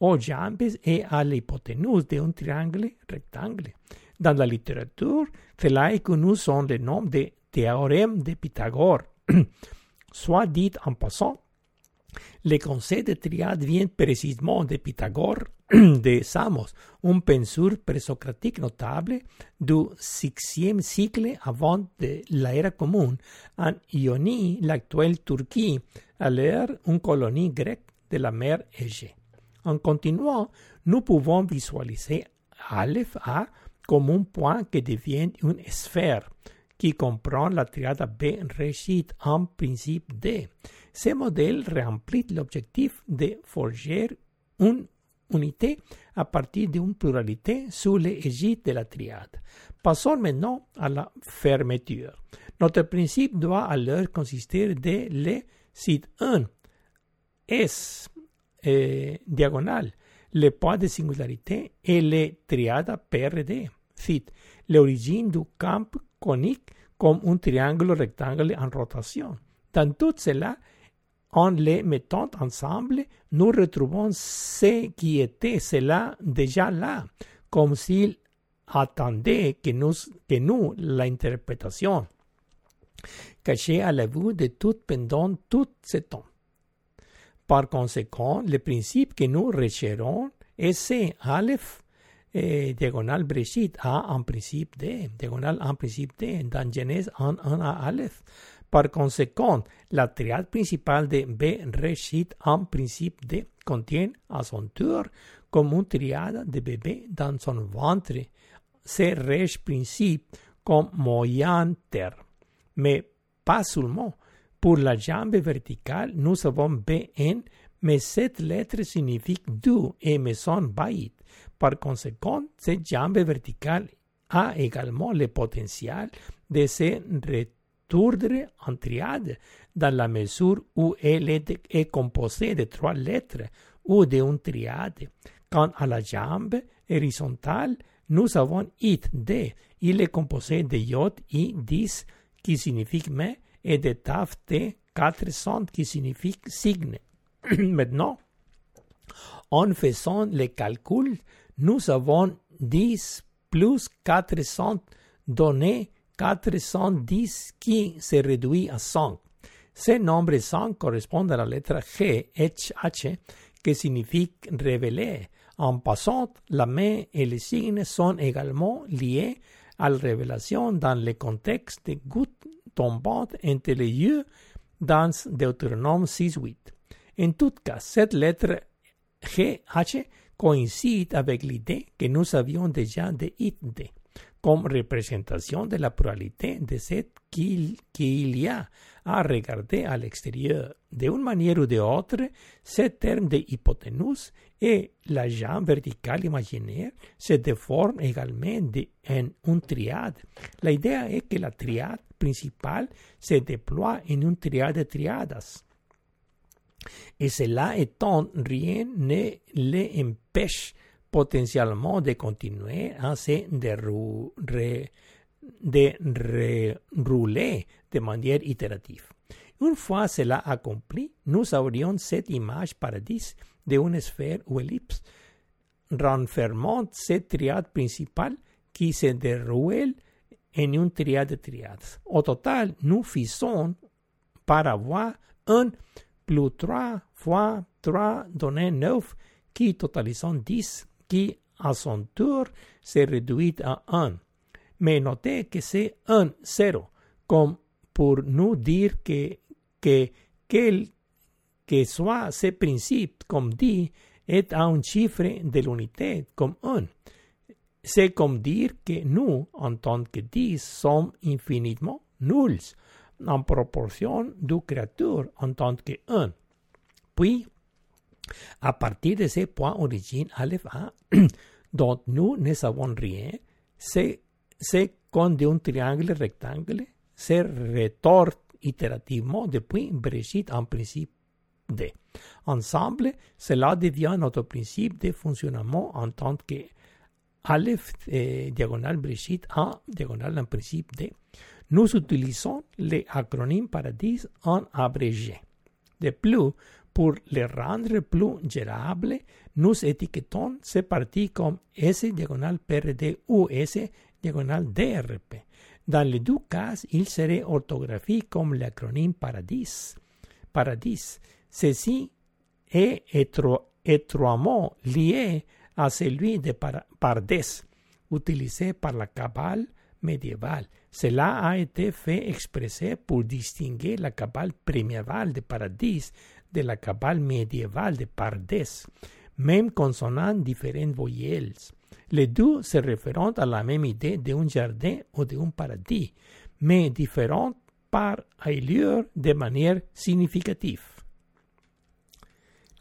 aux jambes et à l'hypoténuse d'un triangle rectangle. Dans la littérature, cela est connu sous le nom de théorème de Pythagore. [CLEARS THROAT] Soit dit en passant, le concept de triade vient précisément de Pythagore [CLEARS THROAT] de Samos, un penseur présocratique notable du VIe siècle avant de l'ère commune en Ionie, l'actuelle Turquie, alors une colonie grecque de la mer Égée. En continuant, nous pouvons visualiser Aleph A comme un point qui devient une sphère qui comprend la triade B réussite en principe D. Ce modèle remplit l'objectif de forger une unité à partir d'une pluralité sous l'égide de la triade. Passons maintenant à la fermeture. Notre principe doit alors consister de le site 1 S eh, diagonale, le point de singularité et les triades PRD. Cite l'origine du camp conique comme un triangle rectangle en rotation. Dans tout cela, en les mettant ensemble, nous retrouvons ce qui était cela déjà là, comme s'il attendait que nous, que nous l'interprétation, cachée à la vue de tout pendant tout ce temps. Par conséquent, le principe que nous recherchons est ce Aleph eh, diagonal Breshit A en principe D, diagonal en principe D, dans Genèse en 1 à Aleph. Par conséquent, la triade principale de B Reshit en principe D contient à son tour comme une triade de bébé dans son ventre, c'est Resh principe comme moyen terre. Mais pas seulement. Pour la jambe verticale, nous avons BN, mais cette lettre signifie du et maison baït. Par conséquent, cette jambe verticale a également le potentiel de se retourner en triade dans la mesure où elle est, composée de trois lettres ou d'une triade. Quant à la jambe horizontale, nous avons it D. Il est composé de yod i 10 qui signifie mais et de taf t 400 qui signifie signe. [CLEARS THROAT] Maintenant, en faisant les calculs, nous avons 10 plus 400 donné 410 qui se réduit à 100. Ce nombre 100 correspond à la lettre G, H, qui signifie révéler. En passant, la main et les signes sont également liés à la révélation dans le contexte de gouttes tombantes entre les yeux dans Deutéronome 6.8. En tout cas, cette lettre GH coïncide avec l'idée que nous avions déjà de ID comme représentation de la pluralité de ce à regarder à l'extérieur. D'une manière ou d'une autre, ce terme de hypoténuse et la jambe verticale imaginaire se déforment également en une triade. L'idée est que la triade principale se déploie en une triade de triadas. Et cela étant, rien ne l'empêche potentiellement de continuer à se dérouler de manière itérative. Une fois cela accompli, nous aurions cette image paradis de une sphère ou ellipse, renfermant cette triade principale qui se déroule en une triade de triades. Au total, nous faisons par avoir un plus 3 fois 3 donné 9 qui totalisant 10 qui à son tour se réduit à 1. Mais notez que c'est 1, 0, comme pour nous dire que, que quel que soit ce principe, comme dit, est un chiffre de l'unité, comme 1. C'est comme dire que nous, en que 10, sommes infiniment nuls en proportion du créature en tant que 1. Puis, à partir de ce point origine Aleph A, [CLEARS THROAT] dont nous ne savons rien, c'est comme d'un triangle rectangle se retorte itérativement depuis Breshit en principe D. Ensemble, cela devient notre principe de fonctionnement en tant que Aleph eh, diagonale Brigitte A diagonale en principe D. Nous utilisons les acronymes Paradis en abrégé. De plus, pour les rendre plus gérables, nous étiquetons ces parties comme S diagonale PRD ou S diagonale DRP. Dans les deux cas, il serait orthographié comme l'acronyme Paradis. Paradis. Ceci est étroitement lié à celui de Pardes, utilisé par la Kabbale médiévale. Cela a été fait exprès pour distinguer la Kabbale médiévale de Paradis de la Kabbale médiévale de Pardes, même concernant différentes voyelles. Les deux se réfèrent à la même idée d'un jardin ou d'un paradis, mais différentes par ailleurs de manière significative.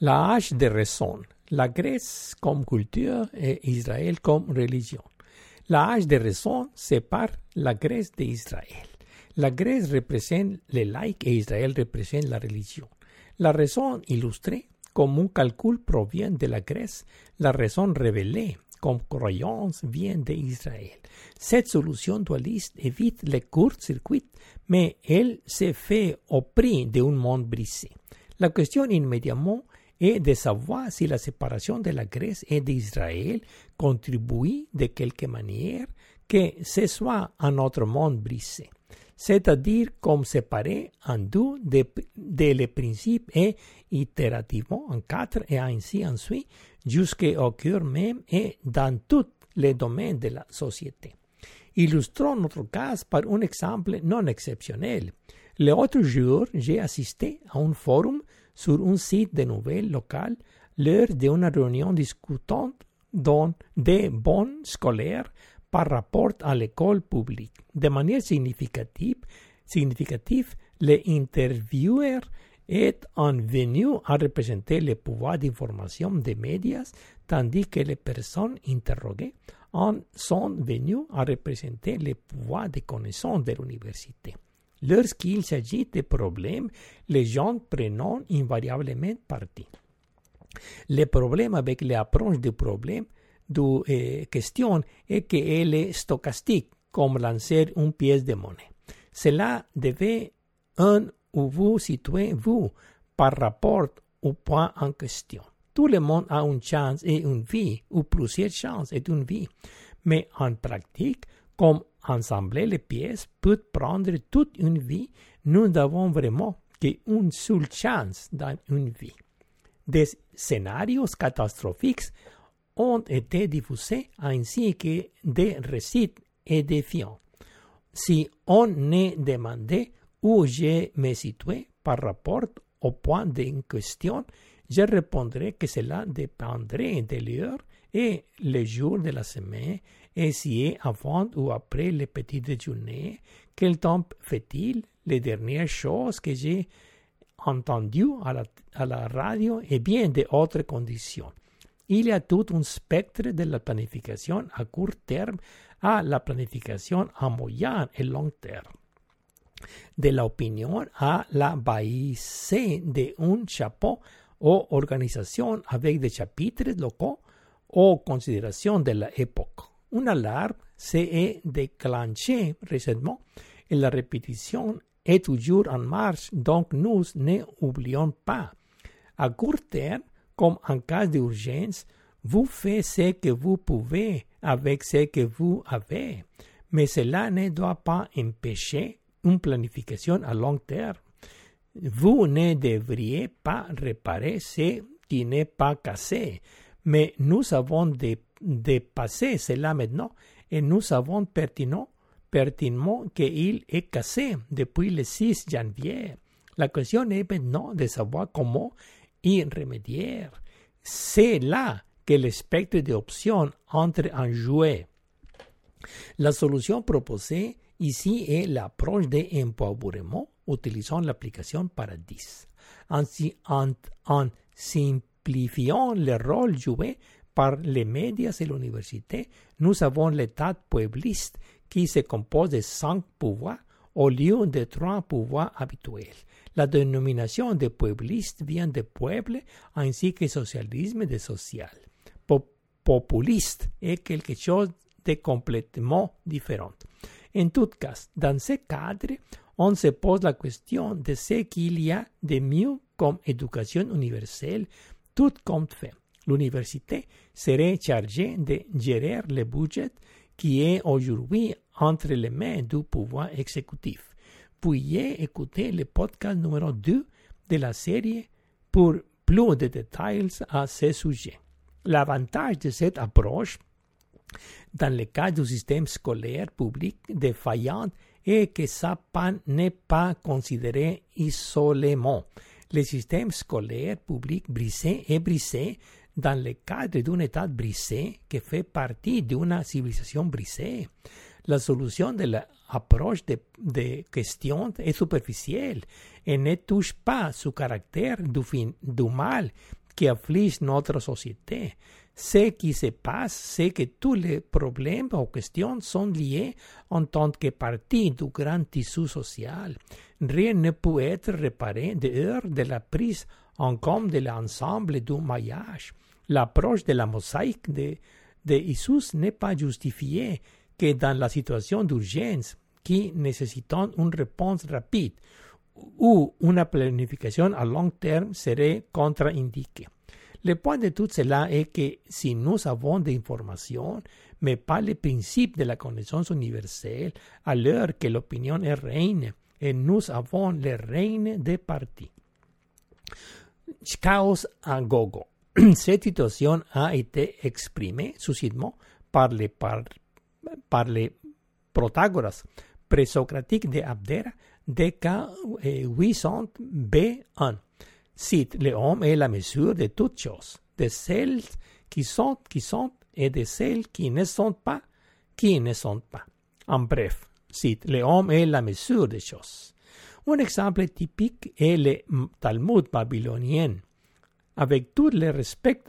La hache de raison, la Grèce comme culture et Israël comme religion. La hache de raison sépare la Grèce d'Israël. La Grèce représente les laïcs et Israël représente la religion. La raison illustrée comme un calcul provient de la Grèce, la raison révélée comme croyance vient d'Israël. Cette solution dualiste évite les courts-circuits, mais elle se fait au prix d'un monde brisé. La question immédiatement est de savoir si la séparation de la Grèce et d'Israël contribue de quelque manière que ce soit un autre monde brisé c'est-à-dire comme séparé en deux de, de le principe et itérativement en quatre et ainsi ensuite jusqu'au cœur même et dans tous les domaines de la société. Illustrons notre cas par un exemple non exceptionnel. L'autre jour, j'ai assisté à un forum sur un site de nouvelles locales lors d'une réunion discutant des bons scolaires par rapport à l'école publique. De manière significative, significative l'intervieweur est venu à représenter le pouvoir d'information des médias, tandis que les personnes interrogées en sont venues à représenter le pouvoir de connaissance de l'université. Lorsqu'il s'agit de problèmes, les gens prennent invariablement parti. Le problème avec l'approche du problème du eh, question est qu'elle est stochastique, comme lancer une pièce de monnaie. Cela devait un où vous situez vous par rapport au point en question. Tout le monde a une chance et une vie, ou plusieurs chances et une vie. Mais en pratique, comme ensembler les pièces peut prendre toute une vie, nous n'avons vraiment qu'une seule chance dans une vie. Des scénarios catastrophiques ont été diffusés ainsi que des récits édifiants. Si on est demandé où je me situe par rapport au point en question, je répondrai que cela dépendrait de l'heure et le jour de la semaine, et si avant ou après le petit déjeuner, quel temps fait-il, les dernières choses que j'ai entendues à la, à la radio et bien d'autres conditions. Il y a tout un spectre de la planification à court terme à la planification à moyen et long terme. De l'opinion à la baisse de un chapeau ou organisation avec des chapitres locaux ou considérations de l'époque. Une alarme s'est déclenchée récemment et la répétition est toujours en marche, donc nous n'oublions pas. À court terme, comme en cas d'urgence, vous faites ce que vous pouvez avec ce que vous avez, mais cela ne doit pas empêcher une planification à long terme. Vous ne devriez pas réparer ce qui n'est pas cassé, mais nous avons dépassé cela maintenant et nous savons pertinemment, pertinemment qu'il est cassé depuis le 6 janvier. La question est maintenant de savoir comment y remédier. C'est là que le spectre d'options entre en jeu. La solution proposée ici est l'approche d'empowerment utilisant l'application Paradis. En, en, en, simplifiant le rôle joué par les médias et l'université, nous avons l'état puebliste qui se compose de cinq pouvoirs au lieu des trois pouvoirs habituels. La dénomination de puebliste vient de peuple ainsi que socialisme de social. populiste est quelque chose de complètement différent. En tout cas, dans ce cadre, on se pose la question de ce qu'il y a de mieux comme éducation universelle, tout compte fait. L'université serait chargée de gérer le budget qui est aujourd'hui entre les mains du pouvoir exécutif. Veuillez écouter le podcast numéro 2 de la série pour plus de détails à ce sujet. L'avantage de cette approche dans le cas du système scolaire public défaillant est que sa panne n'est pas considérée isolément. Le système scolaire public brisé est brisé dans le cadre d'un État brisé qui fait partie d'une civilisation brisée. La solution de l'approche de, de question est superficielle et ne touche pas ce caractère du mal qui afflige notre société. Ce qui se passe, c'est que tous les problèmes ou questions sont liés en tant que partie du grand tissu social. Rien ne peut être réparé dehors de la prise en compte de l'ensemble du maillage. L'approche de la mosaïque de, de n'est pas justifiée que dans la situation d'urgence qui nécessite une réponse rapide ou une planification à long terme serait contre-indiquée. Le point de tout cela est que si nous avons des informations, mais pas le principe de la connaissance universelle, alors que l'opinion est reine, et nous avons le règne des partis. Chaos à gogo. [CLEARS THROAT] Cette situation a été exprimée succinctement par les, par, par les Protagoras présocratiques de Abdera de K. 800b1. Cite, l'homme est la mesure de toutes choses, de celles qui sont, qui sont, et de celles qui ne sont pas, qui ne sont pas. En bref, cite, l'homme est la mesure des choses. Un exemple typique est le Talmud babylonien. Avec tout le respect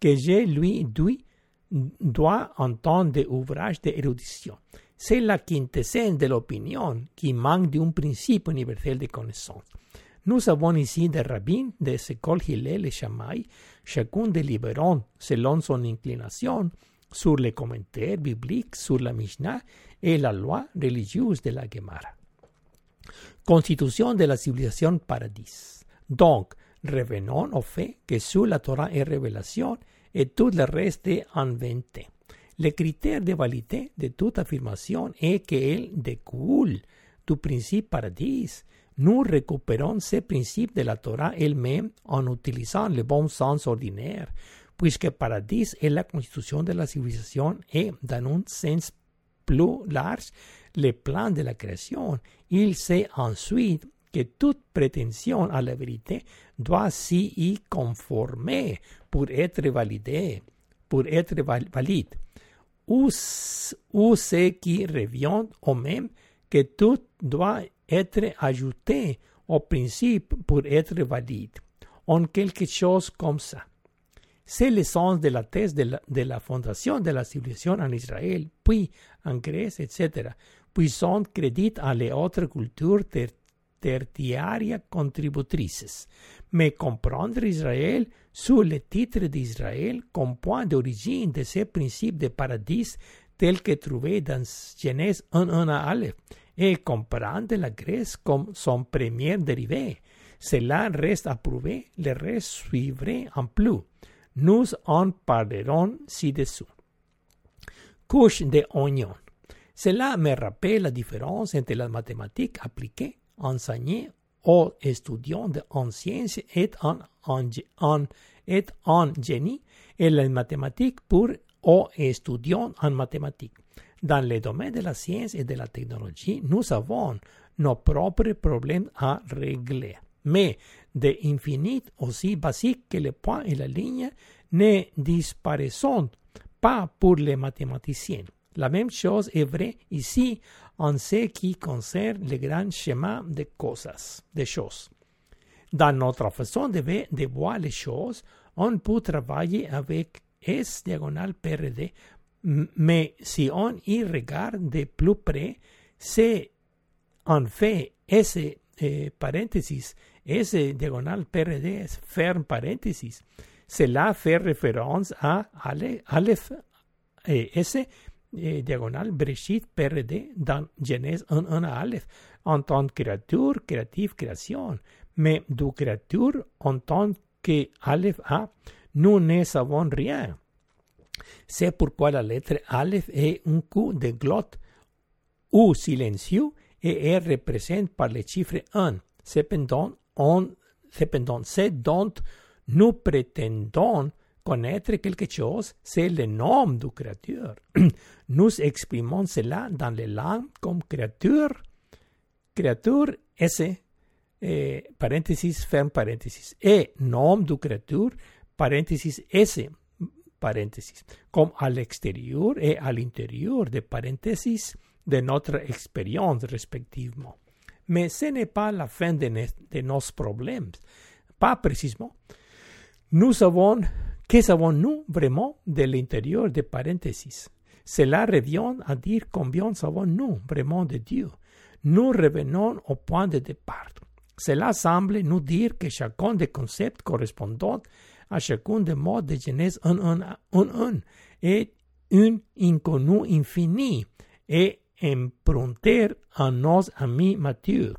que je lui dois en temps d'ouvrage d'érudition. C'est la quintessence de l'opinion qui manque d'un principe universel de connaissance. Nous avons ici des rabbins des écoles Hillel et Shammai, chacun délibérant selon son inclination sur les commentaires bibliques sur la Mishnah et la loi religieuse de la Gemara. Constitution de la civilisation paradis. Donc, revenons au fait que sur la Torah est révélation et tout le reste est inventé. Le critère de validité de toute affirmation est qu'elle découle du principe paradis nous récupérons ces principes de la Torah elle-même en utilisant le bon sens ordinaire, puisque paradis est la constitution de la civilisation et, dans un sens plus large, le plan de la création. Il sait ensuite que toute prétention à la vérité doit s'y conformer pour être validée, pour être valide. Ou, ou ce qui revient au même que tout doit être ajouté au principe pour être valide, en quelque chose comme ça. C'est le sens de la thèse de la, de fondation de la civilisation en Israël, puis en Grèce, etc., puis sont crédits à les autres cultures ter tertiarias contributrices. Mais comprendre Israël sous le titre d'Israël comme point d'origine de ces principes de paradis tels que trouvés dans Genèse 1.1 à Aleph et comprendre la Grèce comme son premier dérivé. Cela reste à le reste suivrait en plus. Nous en parlerons ci-dessous. Couche de oignon. Cela me rappelle la différence entre la mathématique appliquée, enseignée aux étudiants en sciences et en, en, et en génie, et la mathématique pour aux étudiants en mathématiques. Dans le domaine de la science et de la technologie, nous avons nos propres problèmes à régler. Mais de infinit aussi basiques que le point et la ligne ne disparaissent pas pour les mathématiciens. La même chose est vraie ici en ce qui concerne le grand schéma des cosas, des choses. Dans notre façon de, de voir les choses, on peut travailler avec S diagonal PRD mais si on y regarde de plus près, c'est En fait, ese eh, paréntesis, ese diagonal PRD es ferme paréntesis. Cela fait référence à Aleph, eh, ese eh, diagonal Breshit PRD dans Genèse 1, 1 à Aleph en tant que créature, créative, création. Mais du créature en tant que Aleph A, nous ne savons rien. C'est pourquoi la lettre Aleph est un coup de glotte ou silencieux et est représentée par le chiffre 1. Cependant, on, cependant, c'est dont nous prétendons connaître quelque chose, c'est le nom du créateur. [CLEARS THROAT] nous exprimons cela dans les langues comme créature, créature, S, eh, paréntesis, ferme paréntesis, et nom du créature, paréntesis, S, paréntesis, comme à l'extérieur et à l'intérieur des paréntesis de notre expérience respectivement. Mais ce n'est pas la fin de, de, nos problèmes. Pas précisément. Nous savons, que savons-nous vraiment de l'intérieur des paréntesis Cela revient à dire combien savons-nous vraiment de Dieu. Nous revenons au point de départ. Cela semble nous dire que chacun des concepts correspondant à chacun des mots de Genèse 1.1 est un inconnu infini et emprunter à nos amis matures.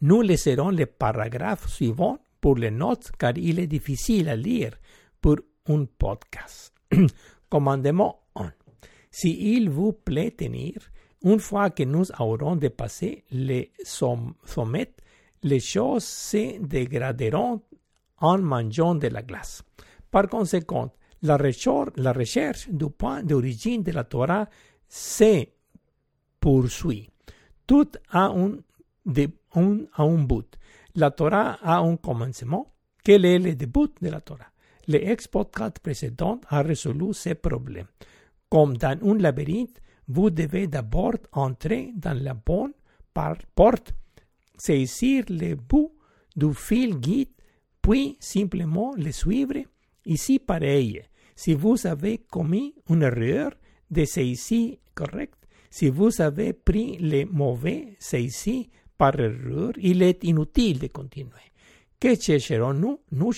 Nous laisserons le paragraphe suivant pour les notes car il est difficile à lire pour un podcast. [CLEARS THROAT] Commandement 1. Si il vous plaît tenir, une fois que nous aurons dépassé les sommets, les choses se dégraderont en mangeant de la glace. Par conséquent, la recherche, du point d'origine de la Torah se poursuit. Tout a un, de, un, un but. La Torah a un commencement. Quel est le début de la Torah? Le ex-podcast précédent a résolu ces problèmes. Comme dans un labyrinthe, vous devez d'abord entrer dans la bonne porte, saisir le bout du fil guide, puis simplement le suivre. Ici, pareil. Si vous avez commis une erreur, de saisir correct. Si vous avez pris le mauvais saisi par erreur, il est inutile de continuer. Que chercherons-nous? Nous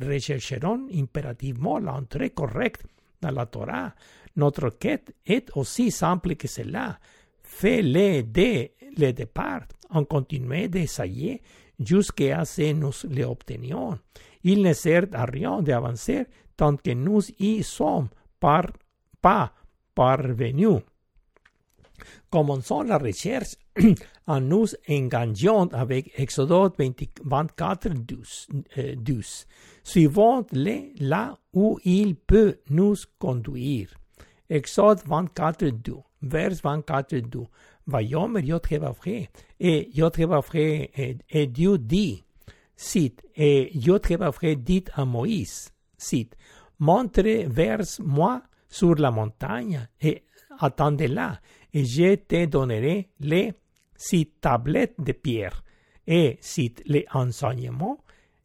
rechercherons impérativement l'entrée correcte dans la Torah. Notre quête est aussi simple que cela. Fais-le dès le départ, en continuant d'essayer jusqu'à ce nous l'obtenions. Il ne sert à rien d'avancer tant que nous y sommes par, pas parvenus. Commençons la recherche en [CLEARS THROAT] nous engageant avec Exode 24, 12, euh, 12 suivant-le là où il peut nous conduire. Exode 24, 2, vers 24, 2. Et et, et Dieu dit, cite, et Yotrebavre dit à Moïse, cite, montre vers moi sur la montagne et attendez-la, et je te donnerai les six tablettes de pierre, et cite les enseignements,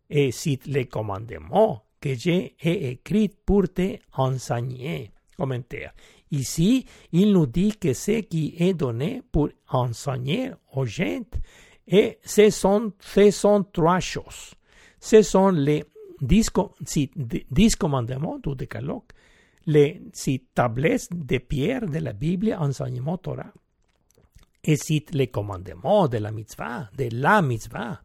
et cite les commandements que j'ai écrits pour te enseigner. Commentaire. Ici, il nous dit que ce qui est donné pour enseigner aux gens, et ce sont, ce sont trois choses. Ce sont les dix, dix commandements du décalogue, les six tablettes de pierre de la Bible, enseignement Torah, et les commandements de la mitzvah, de la mitzvah.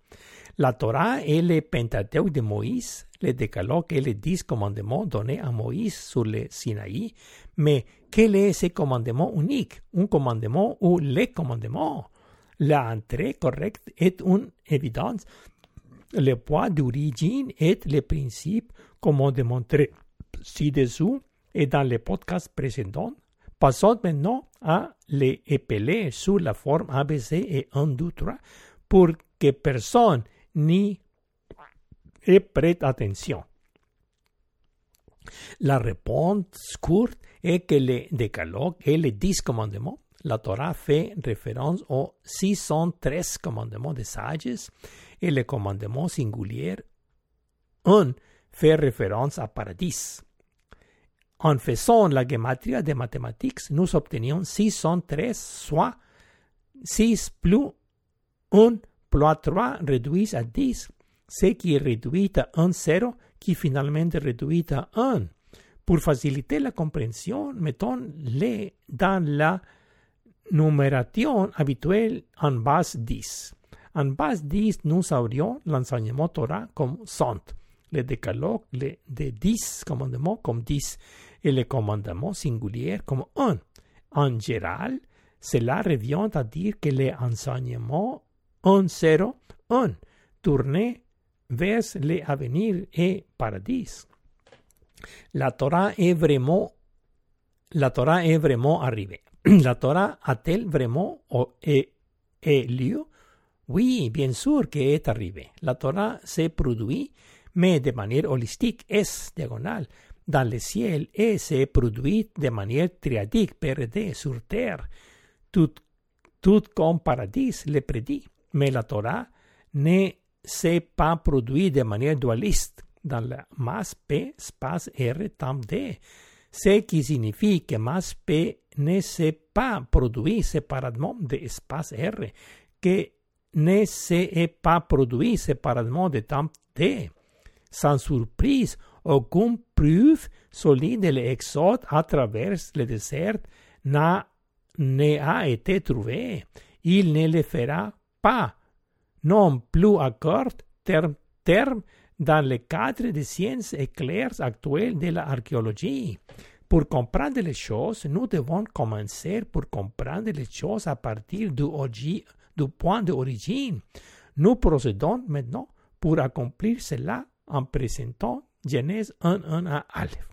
La Torah et le Pentateuque de Moïse, le décalogue et les dix commandements donnés à Moïse sur le Sinaï. Mais quel est ce commandement unique? Un commandement ou les commandements? L'entrée correcte est une évidence. Le point d'origine est le principe, comme on démontré ci-dessous et dans les podcasts précédents. Passons maintenant à les épeler sous la forme ABC et 1, 2, 3 pour que personne n'y prête attention. La réponse courte est que le décalogue et les 10 commandements, la Torah fait référence aux 613 commandements des sages et le commandement singulier 1 fait référence à paradis. En faisant la gematria des mathématiques, nous obtenions 613, soit 6 plus 1 3 réduit à 10, ce qui est réduit à 1 0 qui finalement réduit à 1. Pour faciliter la compréhension, mettons-les dans la numération habituelle en base 10. En base 10, nous aurions l'enseignement Torah comme 100, le décalogue les de 10 commandements comme 10 et les commandements singuliers comme 1. En général, cela revient à dire que les enseignements 1, 0, 1 tournés vers l'avenir et paradis. La Torah est la Torah est vraiment arrivée. la Torah a-t-elle vraiment et, lieu? Oui, bien sûr que est arrivée. La Torah s'est produit, mais de manière holistique, est diagonale, dans le ciel et s'est produit de manière triadique, PRD, sur terre, tout, tout comme paradis le prédit. Mais la Torah ne s'est pas produite de manière dualiste dans la masse P, espace R, temps D, ce qui signifie que masse P ne s'est pas produit séparément de espace R, que ne s'est pas produit séparément de temps T. Sans surprise, aucune preuve solide de l'exode à travers le désert n'a été trouvée. Il ne le fera pas. Non plus court terme, terme dans le cadre des sciences éclairs actuelles de l'archéologie. Pour comprendre les choses, nous devons commencer pour comprendre les choses à partir du, du point d'origine. Nous procédons maintenant pour accomplir cela en présentant Genèse 1.1 à Aleph.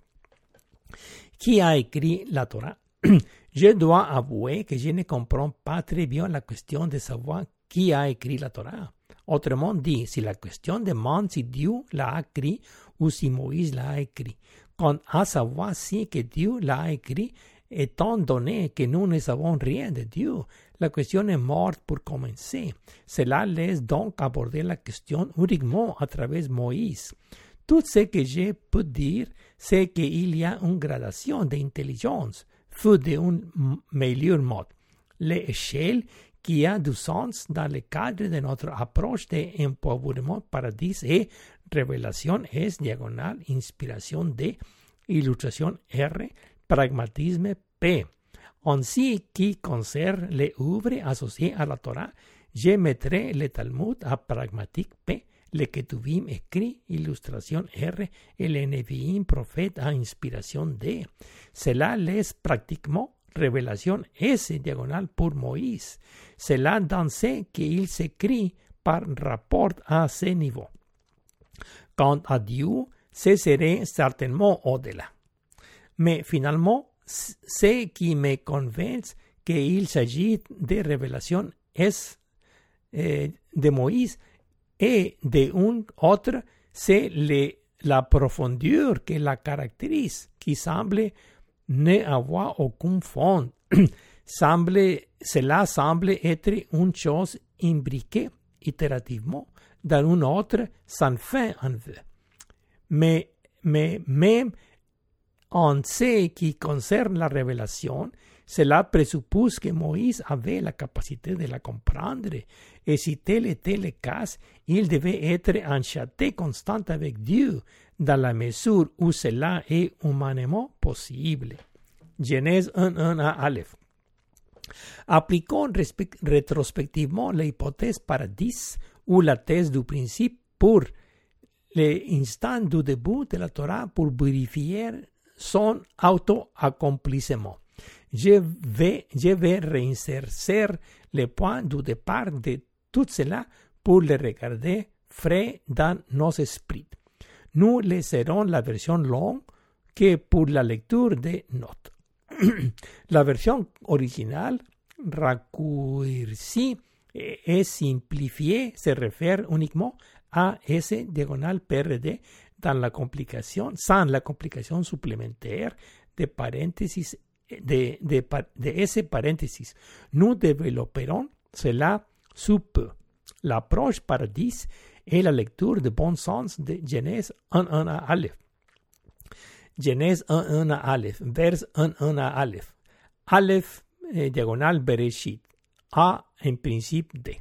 Qui a écrit la Torah? [CLEARS THROAT] Je dois avouer que je ne comprends pas très bien la question de savoir qui a écrit la Torah. Autrement dit, si la question demande si Dieu l'a écrit ou si Moïse l'a écrit, quant à savoir si que Dieu l'a écrit, étant donné que nous ne savons rien de Dieu, la question est morte pour commencer. Cela laisse donc aborder la question uniquement à travers Moïse. Tout ce que je peux dire, c'est qu'il y a une gradation d'intelligence, fut d'un meilleur mode. L'échelle qui a du sens dans le cadre de notre approche de empowerment paradis et révélation S diagonale inspiration D, illustration R, pragmatisme P. Ce qui concerne les œuvres associées à la Torah, je mettrai le Talmud à pragmatique P, le Ketuvim écrit, illustration R, et le Nevi'im prophète à inspiration D. Cela laisse pratiquement révélation S diagonale pour Moïse. C'est là dans ce qu'il s'écrit par rapport à ce niveau. Quant à Dieu, ce serait certainement au-delà. Mais finalement, ce qui me convainc qu'il s'agit de révélation S eh, de Moïse et d'un autre, c'est la profondeur que la caractérise, qui semble ne avoir aucun fond. semble, [CLEARS THROAT] cela semble être une chose imbriquée itérativement dans une autre sans fin en vue. Mais, mais même en ce qui concerne la révélation, cela présuppose que Moïse avait la capacité de la comprendre, et si tel était le cas, il devait être en châté constant avec Dieu, dans la mesure où cela est humainement possible. Genèse 1.1 à Aleph. Appliquons rétrospectivement l'hypothèse paradis ou la thèse du principe pour l'instant du début de la Torah pour vérifier son auto-accomplissement. Je vais, je vais réinsérer les points du départ de tout cela pour le regarder frais dans nos esprits. nous laisserons la version long que pour la lecture de notes. [CLEARS THROAT] la version original raccourcie et eh, simplifiée se réfère uniquement à S diagonale PRD dans la complicación, sans la complicación supplémentaire de paréntesis de, de, de ese paréntesis. Nous développerons cela sous peu. L'approche par 10 et la lecture de bon sens de Genèse 1-1 à Aleph. Genèse 1-1 à Aleph, vers 1-1 à Aleph. Aleph, eh, diagonale Bereshit. A en principe D.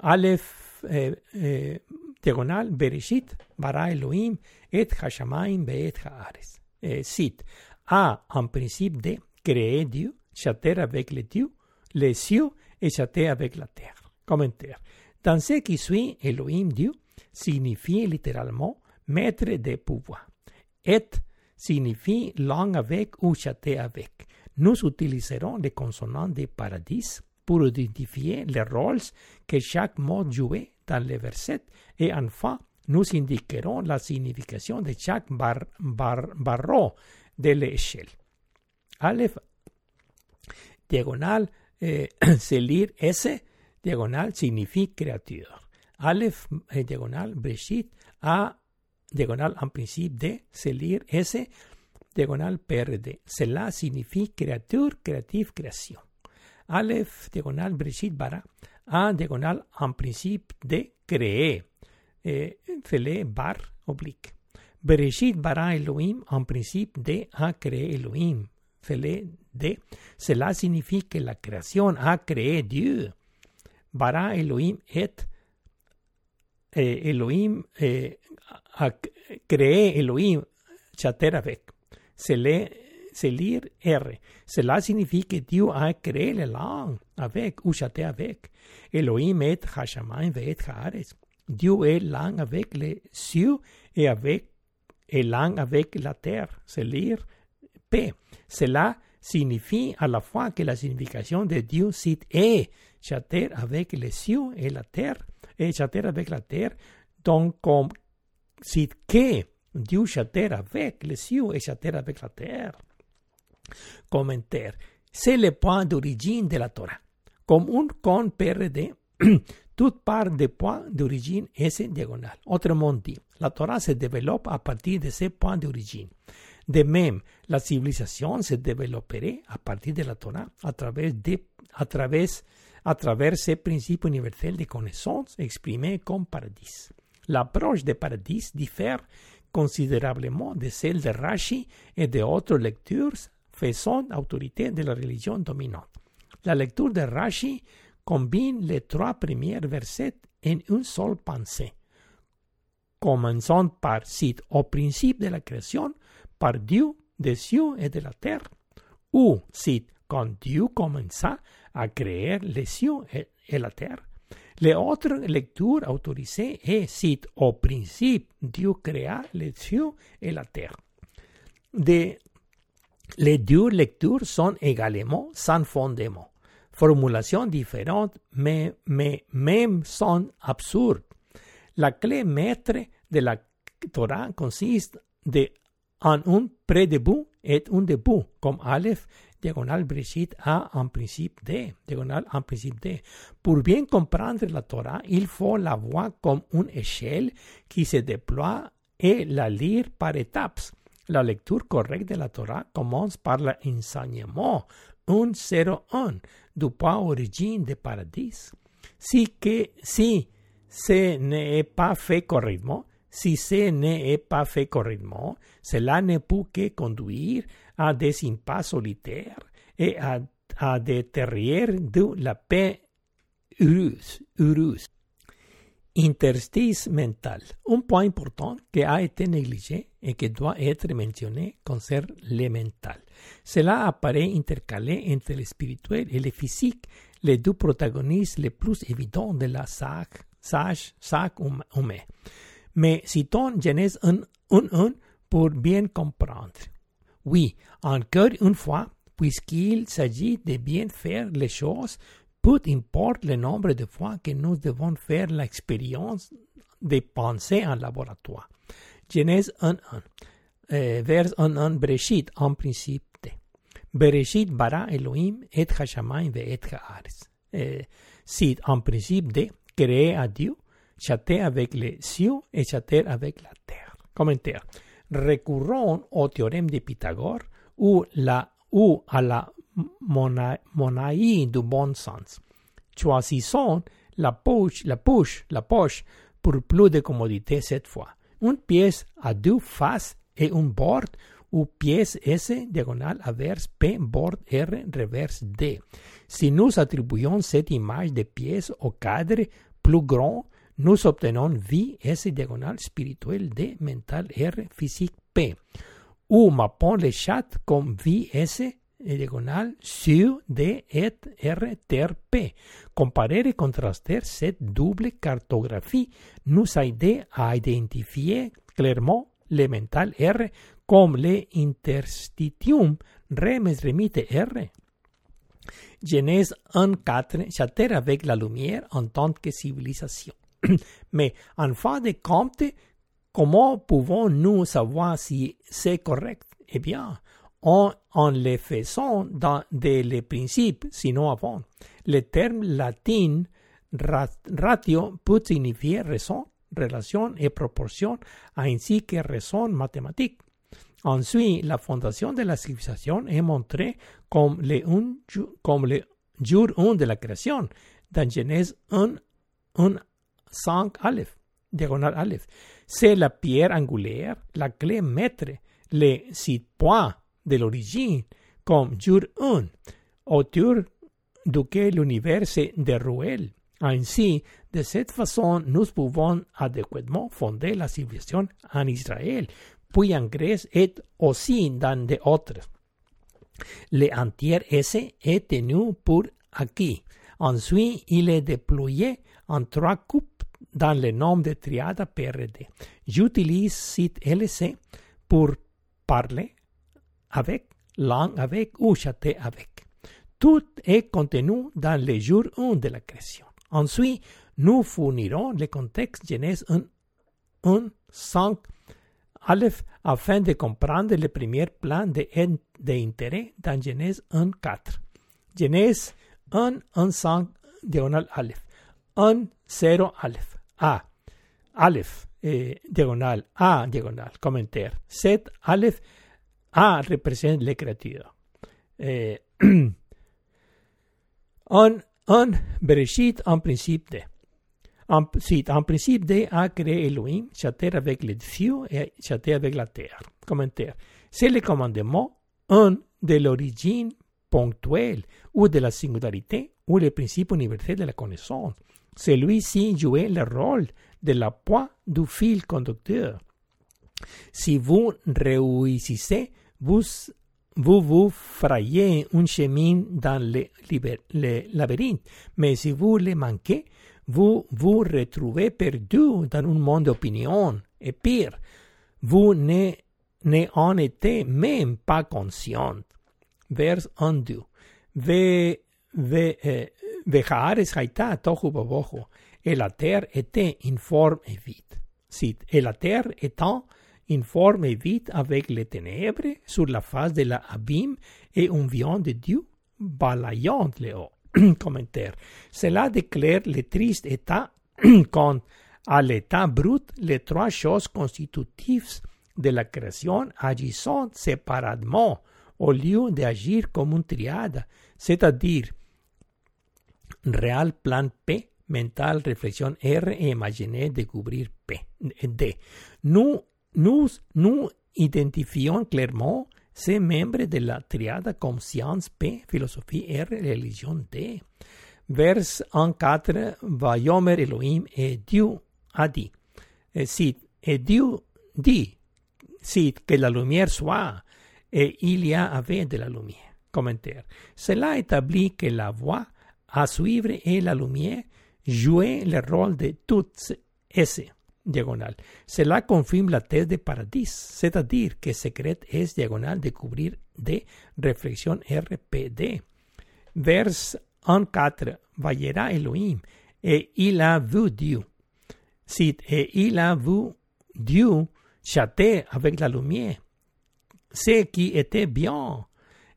Aleph, eh, eh, diagonale Bereshit, bara Elohim, et Hashamayim, beet Haares. Eh, cite. A en principe D, créer Dieu, chater avec les dieux, les cieux et chater avec la terre. Commentaire. Dans ce qui suit, Elohim Dieu signifie littéralement maître des pouvoirs. Et signifie langue avec ou châter avec. Nous utiliserons les consonants des paradis pour identifier les rôles que chaque mot jouait dans les versets et enfin nous indiquerons la signification de chaque bar, barreau de l'échelle. Aleph, diagonal, eh, [CLEARS THROAT] c'est lire S, diagonal signifie créature. Aleph, eh, diagonal, Breshit, A, diagonal en principe de, c'est lire S, diagonal PRD. Cela signifie créature, créative, création. Aleph, diagonal, Breshit, bara, A, diagonal en principe de, créer. Eh, fele, bar, oblique. Bereshit bara Elohim en principe de a créé Elohim. Fele de. Cela signifie que la création a créé Dieu. Bara Elohim et eh, Elohim eh, a créé Elohim chater avec. Se se lire R. Cela signifie que Dieu a créé le langue avec ou chater avec. Elohim et Hashamayim et Haaretz. Dieu est langue avec les cieux et avec el avec la terre, c'est lire P. Cela signifie à la fois que la signification de Dieu cite est chater avec les cieux et la terre, et chater avec la terre, donc comme cite que Dieu chater avec les cieux et chater avec la terre. Commentaire. C'est le point d'origine de la Torah. Comme un con PRD, [CLEARS THROAT] toute part des points d'origine est diagonale. Autrement dit, la Torah se développe à partir de ces points d'origine. De même, la civilisation se développerait à partir de la Torah à travers, de, à travers, à travers ces principes universels de connaissance exprimés comme paradis. L'approche de paradis diffère considérablement de celle de Rashi et de autres lectures faisant autorité de la religion dominante. La lecture de Rashi combine les trois premiers versets en une seule pensée commençant par cite au principe de la création par Dieu et de la terre, ou cite quand Dieu commença à créer les cieux et, la terre. Les autres lectures autorisées est cite au principe Dieu créa les cieux et la terre. les deux lectures sont également sans fondement. Formulations différentes, mais, mais même sont absurdes. La clé maître de la Torah consiste de en un pré-début et un début, comme Aleph, diagonal Breshit A en principe D, diagonal en principe D. Pour bien comprendre la Torah, il faut la voir comme une échelle qui se déploie et la lire par étapes. La lecture correcte de la Torah commence par l'enseignement 101 du point origine du paradis. Si, que, si ce n'est pas fait correctement, si ce n'est pas fait correctement, cela ne peut que conduire à des impasses solitaires et à, des terrières de la paix heureuse. Interstice mental. Un point important qui a été négligé et qui doit être mentionné concerne le mental. Cela apparaît intercalé entre le spirituel et le physique, les deux protagonistes les plus évidents de la sac, sage, sac humain. Mais citons Genèse 1, 1, pour bien comprendre. Oui, encore une fois, puisqu'il s'agit de bien faire les choses, peu importe le nombre de fois que nous devons faire l'expérience de penser en laboratoire. Genèse 1, 1. Euh, vers 1, 1, Bereshit, en principe. Bereshit bara Elohim et Hashamayim ve et Haaretz. Euh, si en principe de créer à Dieu, châter avec les cieux et châter avec la terre. Commentaire. Recurrons au théorème de Pythagore ou, la, ou à la monaï du bon sens. Choisissons la poche, la poche, la poche pour plus de commodité cette fois. Une pièce à deux faces et un bord ou pièce S diagonale averse P bord R reverse D. Si nous attribuons cette image de pièce au cadre plus grand, nous obtenons V S diagonale spirituel D mental R physique P. Ou le chat comme V S diagonale sur D et R ter P. Comparer et contraster cette double cartographie nous aide à identifier clairement le mental R comme le interstitium remes remite R. Genèse 1.4 chatter avec la lumière en tant que civilisation. [CLEARS THROAT] Mais en fin de compte, comment pouvons-nous savoir si c'est correct? Eh bien, en, en le faisant dans des les principes, sinon avant. Le terme latin ratio peut signifier raison, relation et proportion, ainsi que raison mathématique. Ensuite, la fondation de la civilisation est montrée comme le, comme le jour 1 de la création, dans Genèse 1, 1 5 Aleph, diagonal Aleph. C'est la pierre angulaire, la clé maître, le site point de l'origine, comme jour 1, autour duquel l'univers se déroule. Ainsi, de cette façon, nous pouvons adéquatement fonder la civilisation en Israël, puis en Grèce et aussi dans d'autres. Le entier S est tenu pour acquis. Ensuite, il est déployé en trois coupes dans le nom de triade PRD. J'utilise site LC pour parler avec, langue avec ou chatter avec. Tout est contenu dans le jour 1 de la création. Ensuite, nous fournirons le contexte Genèse 1, 1 5 Aleph afin de comprendre le premier plan d'intérêt dans Genèse 1, 4. Genèse 1, 1, 5, diagonal Aleph. 1, 0, Aleph. A. Aleph, eh, diagonal. A, diagonal. Commentaire. 7, Aleph. A representa la creatividad. Eh, [CLEARS THROAT] un, un Bereshit en principe de. En, si, en principe de a créé Elohim, chatter avec les cieux et chatter avec la terre. Commentaire. C'est le commandement, un de l'origine ponctuelle ou de la singularité ou le principe universel de la connaissance. Celui-ci jouait le rôle de la poids du fil conducteur. Si vous réussissez, vous vous frayez un chemin dans le, labyrinthe, mais si vous le manquez, vous vous retrouvez perdu dans un monde d'opinion. Et pire, vous n'en êtes même pas conscient. Vers 1-2. Ve, ve, eh, Vejaares haita tohu bobojo, et la terre informe et vide. Si, et la terre étant informe et avec les ténèbres sur la face de l'abîme et un vient de Dieu balayant le. [CLEARS THROAT] Commentaire. Cela déclare le triste état quand, à l'état brut, les trois choses constitutives de la création agissant séparément au lieu d'agir comme une triade, c'est-à-dire Real plan P, mental reflexión R e imaginé découvrir P, D. Nous, nous, nous identifions clairement ces membres de la triade comme science P, philosophie R, religion D. Vers 1.4, Vayomer Elohim et Dieu a dit. Et, si, et Dieu dit, que la lumière soit, et il y de la lumière. Commentaire. Cela établit que la voix à suivre et la lumière jouer le rôle de toutes S diagonal. Cela confirme la thèse de paradis, c'est-à-dire que secret est diagonal découvrir de réflexion RPD. Vers 1.4 Vayera Elohim et il a vu Dieu. Si et il a vu Dieu chatter avec la lumière, ce qui était bien,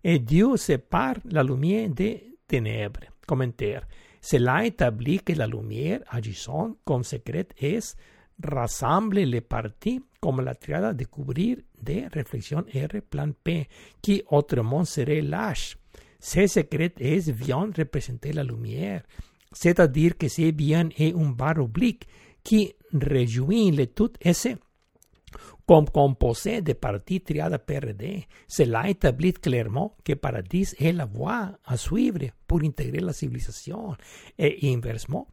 et Dieu sépare la lumière des ténèbres. Commentaire. Cela établit que la lumière agissant comme secret est rassemble les parties comme la triade découvrir de réflexion R plan P, qui autrement serait lâche. Ce secret est bien représenter la lumière, c'est-à-dire que c'est bien est un barre oblique qui rejoint le tout S Comme composé de partis triades PRD, cela établit clairement que Paradis est la voie à suivre pour intégrer la civilisation et inversement,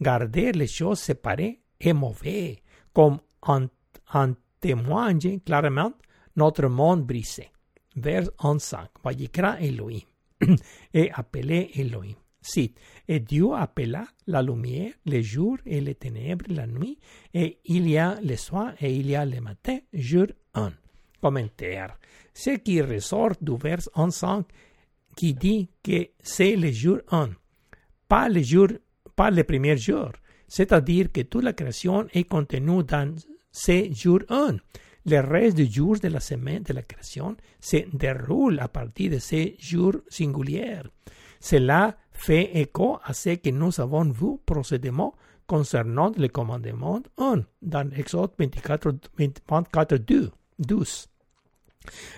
garder les choses séparées est mauvais, comme en, en témoigne clairement notre monde brisé. Vers 11.5. Vayikra Elohim [CLEARS THROAT] et appelé Elohim. Cite. Et Dieu appela la lumière, le jour et les ténèbres la nuit, et il y a le soir et il y a le matin, jour 1. Commentaire. Ce qui ressort du vers 11.5 qui dit que c'est le jour 1, pas le jour, pas le premier jour. C'est-à-dire que toute la création est contenue dans ce jour 1. Le reste des jours de la semaine de la création se déroule à partir de ces jours singuliers. Cela fait écho à ce que nous avons vu précédemment concernant le commandement 1 dans Exode 24, 24 12.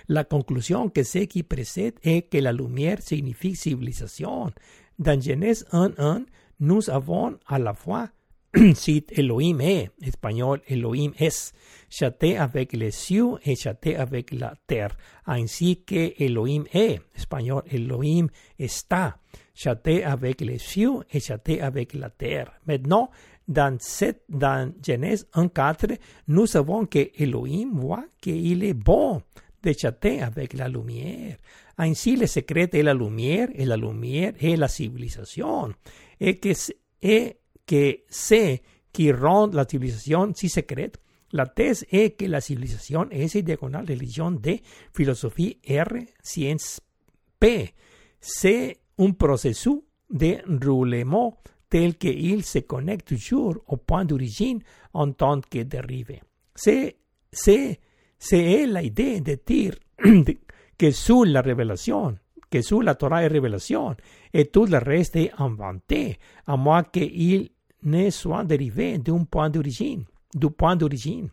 La conclusion que ce qui précède est que la lumière signifie civilisation. Dans Genèse 1.1, nous avons à la fois [CLEARS THROAT] cite Elohim est, espagnol Elohim es, châté avec les cieux et châté avec la terre, ainsi que Elohim est, espagnol Elohim está, châté avec les cieux et châté avec la terre. Maintenant, dans, cette, dans Genèse 1.4, nous savons que Elohim voit qu'il est bon de châter avec la lumière. Ainsi, le secret est la lumière, et la lumière est la civilisation, et que, et que c'est qui rend la civilisation si secrète. La thèse est que la civilisation est une diagonale religion de philosophie R, science P. C'est un processus de roulement tel qu'il se connecte toujours au point d'origine en tant que dérivé. C'est, c'est, c'est l'idée de dire [CLEARS THROAT] que sous la révélation, que sous la Torah est révélation, et tout le reste est inventé, à moins qu'il ne soit dérivé d'un point d'origine, du point d'origine.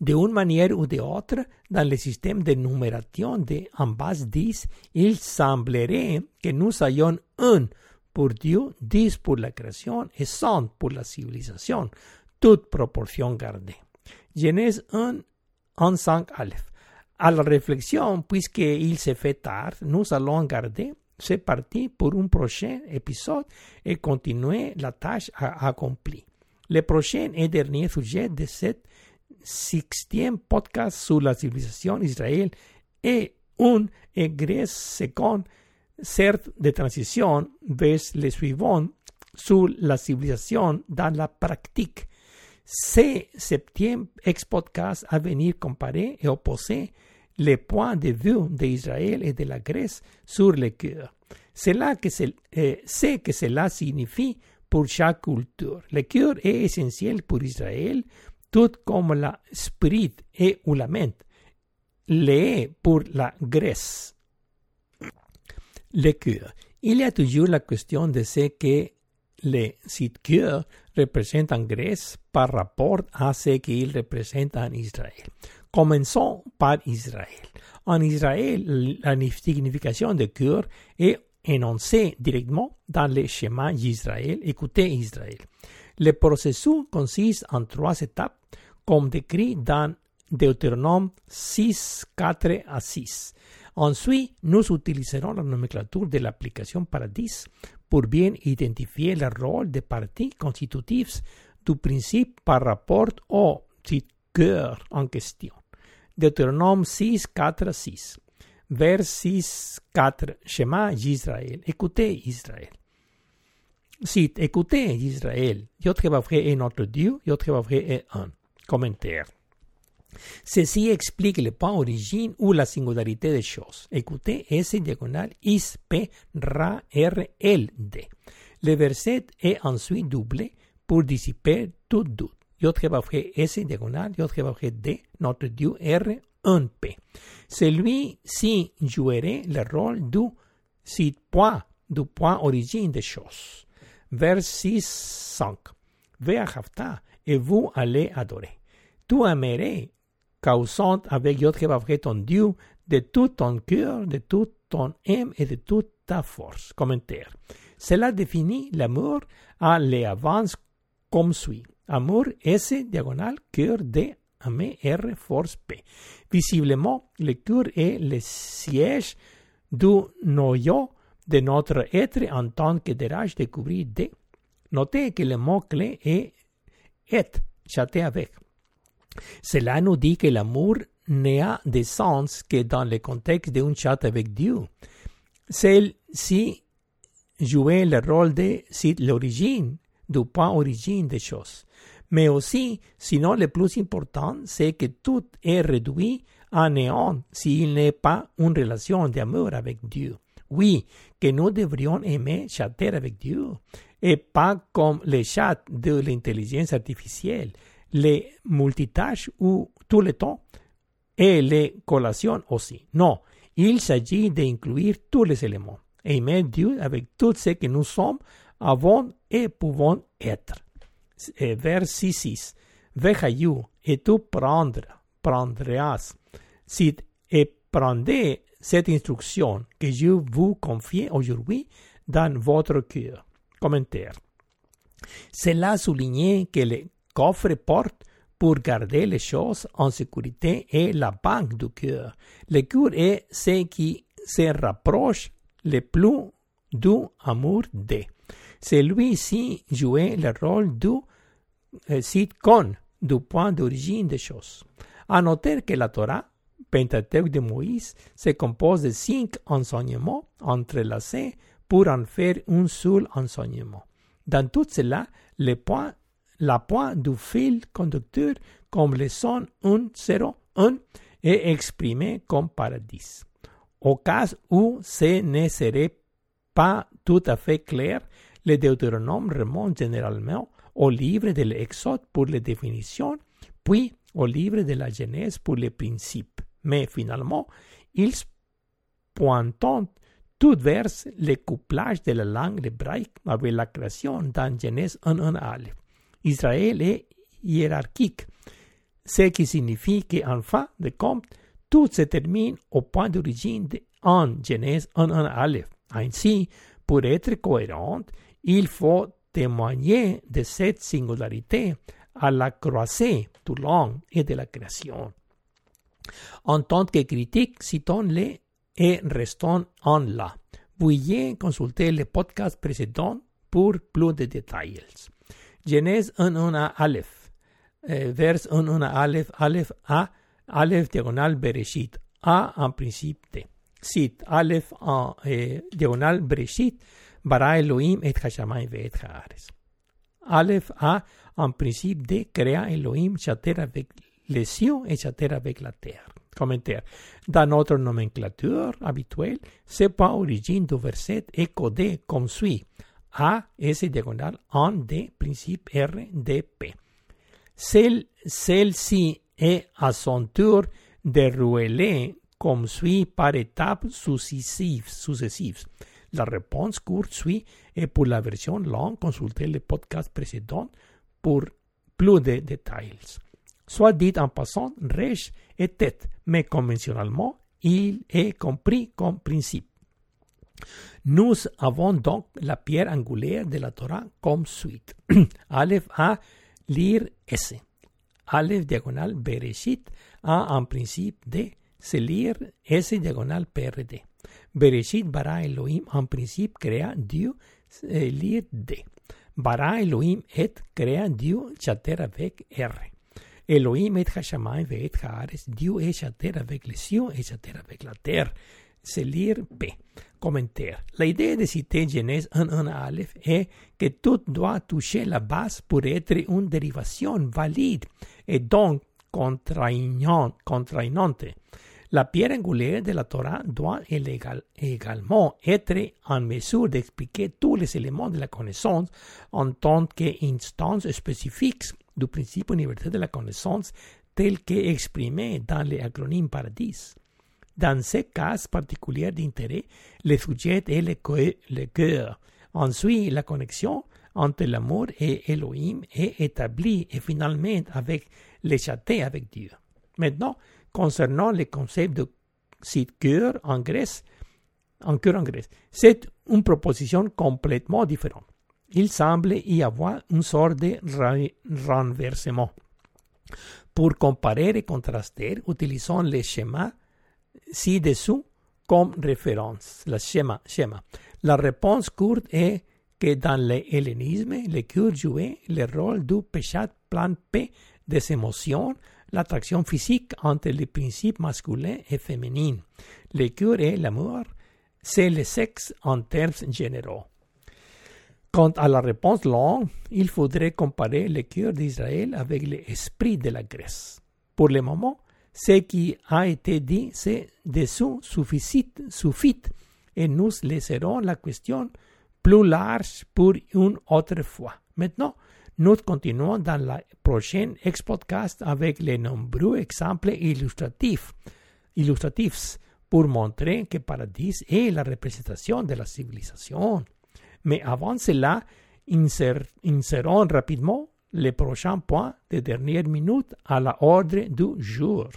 De une manière ou de autre, dans le système de numération de en base 10, il semblerait que nous ayons un pour Dieu, 10 pour la création et 100 pour la civilisation, toute proportion gardée. Genèse 1, 1 5 Aleph. À la réflexion, puisqu'il se fait tard, nous allons garder c'est parti pour un prochain épisode et continuer la tâche accomplie. Le prochain et dernier sujet de cette sixtième podcast sur la civilisation d'Israël est un Grèce second, certes de transition vers le suivant sur la civilisation dans la pratique. C'est septième ex-podcast à venir comparer et opposer les points de vue d'Israël et de la Grèce sur le cœur. C'est là que eh, c'est que cela signifie pour chaque culture. Le cœur est essentiel pour Israël, tout comme l'esprit et ou la mente l'est pour la Grèce. Le cœur. Il y a toujours la question de ce que le cœur représente en Grèce par rapport à ce qu'il représente en Israël. Commençons par Israël. En Israël, la signification de cœur est énoncée directement dans le schéma d'Israël. Écoutez Israël. Le processus consiste en trois étapes, comme décrit dans Deutéronome 6, 4 à 6. Ensuite, nous utiliserons la nomenclature de l'application Paradis pour bien identifier le rôle des parties constitutives du principe par rapport au cœur en question. Deutéronome 6, 4, 6. Vers 6, 4. Shema Israël. Écoutez Israël. Cite, écoutez Israël. Yotrevavré vrai est notre Dieu, Yotrevavré vrai est un. Commentaire. Ceci explique le point origine ou la singularité des choses. Écoutez S diagonale is P R L D. Le verset est ensuite doublé pour dissiper tout doute. J S diagonale, J D, notre Dieu R, 1P. Celui-ci jouerait le rôle du point, du point origine des choses. Vers 6, 5. Hafta, et vous allez adorer. Tu aimerais, causant avec J ton Dieu, de tout ton cœur, de tout ton âme et de toute ta force. Commentaire. Cela définit l'amour à l'avance comme suit. Amour S diagonal cœur de R force P. Visiblement, le cœur est le siège du noyau de notre être en tant que dérage découvrir D. Notez que le mot-clé est être, chatter avec. Cela nous dit que l'amour n'a de sens que dans le contexte d'un chat avec Dieu. Celle-ci jouait le rôle de l'origine, du point origine des choses. Mais aussi, sinon le plus important, c'est que tout est réduit à néant s'il n'est pas une relation d'amour avec Dieu. Oui, que nous devrions aimer chatter avec Dieu, et pas comme les chats de l'intelligence artificielle, les multitâches ou tout le temps, et les collations aussi. Non, il s'agit d'inclure tous les éléments. Aimer Dieu avec tout ce que nous sommes, avons et pouvons être. Verset 6. Vejayu, et tu prendre, prendras. Si et prendez cette instruction que je vous confie aujourd'hui dans votre cœur. Commentaire. Cela souligne que le coffre porte pour garder les choses en sécurité et la banque du cœur. Le cœur est ce qui se rapproche le plus du amour de. Celui-ci jouait le rôle du euh, sitcom du point d'origine des choses. À noter que la Torah, Pentateuque de Moïse, se compose de cinq enseignements entrelacés pour en faire un seul enseignement. Dans tout cela, la pointe du fil conducteur comme le son 1, 0, 1 est exprimé comme paradis. Au cas où ce ne serait pas tout à fait clair, le Deutéronome remonte généralement au livre de l'Exode pour les définitions, puis au livre de la Genèse pour les principes. Mais finalement, ils pointent tout vers le couplage de la langue hébraïque avec la création dans Genèse 1.1 Aleph. Israël est hiérarchique, ce qui signifie qu'en fin de compte, tout se termine au point d'origine en Genèse 1 en Aleph. Ainsi, pour être cohérent, il faut témoigner de cette singularité à la croisée du long et de la création. En tant que critique, citons-les et restons en là. Veuillez consulter le podcast précédent pour plus de détails. Genèse 1.1 Aleph, eh, vers 1.1 Aleph, Aleph A, Aleph diagonal Bereshit, A en principe de. Sit, Aleph en eh, diagonal Bereshit, bara Elohim et Hashamayim et Haares. Aleph A en principe de, créa Elohim chater avec les cieux et chater avec la terre. Commentaire. Dans notre nomenclature habituelle, ce point origine du verset est codé comme suit. A, S diagonal, en D, principe R, D, P. Celle-ci est à son tour déroulée comme suit par étapes successives. successives. La réponse courte suit et pour la version longue, consultez le podcast précédent pour plus de détails. Soit dit en passant, rèche et tête, mais conventionnellement, il est compris comme principe. Nous avons donc la pierre angulaire de la Torah comme suite. [CLEARS THROAT] Aleph A, lire S. Aleph diagonal Bereshit A en principe D, c'est lire S diagonal PRD. Bereshit bara Elohim en principe créa Dieu, lire D. Bara Elohim et créa Dieu chater avec R. Elohim et Hashamayim et Haares, Dieu est chater avec les cieux et chater avec la terre. C'est lire P. Commentaire. La idée de citer Genèse 1.1 Aleph est que tout doit toucher la base pour être une dérivation valide et donc contraignante. La pierre angulaire de la Torah doit également être en mesure d'expliquer tous les éléments de la connaissance en tant qu'instance spécifique du principe universel de la connaissance tel qu'exprimé dans l'acronyme Paradis. Dans ce cas particulier d'intérêt, le sujet est le cœur. Ensuite, la connexion entre l'amour et Elohim est établie et finalement avec les châtés avec Dieu. Maintenant, concernant le concept de cœur cœur en Grèce, c'est une proposition complètement différente. Il semble y avoir une sorte de renversement. Pour comparer et contraster, utilisons les schémas ci-dessous comme référence. Le schéma, schéma. La réponse courte est que dans le cœur jouait le rôle du péchat plan P des émotions, l'attraction physique entre les principes masculins et féminins. Le cœur et l'amour, c'est le sexe en termes généraux. Quant à la réponse longue, il faudrait comparer le cœur d'Israël avec l'esprit de la Grèce. Pour le moment, ce qui a été dit, c'est dessous suffit, suffit et nous laisserons la question plus large pour une autre fois. Maintenant, nous continuons dans la prochaine ex-podcast avec les nombreux exemples illustratifs, illustratifs pour montrer que Paradis est la représentation de la civilisation. Mais avant cela, insérons rapidement les prochains points de dernière minute à l'ordre du jour.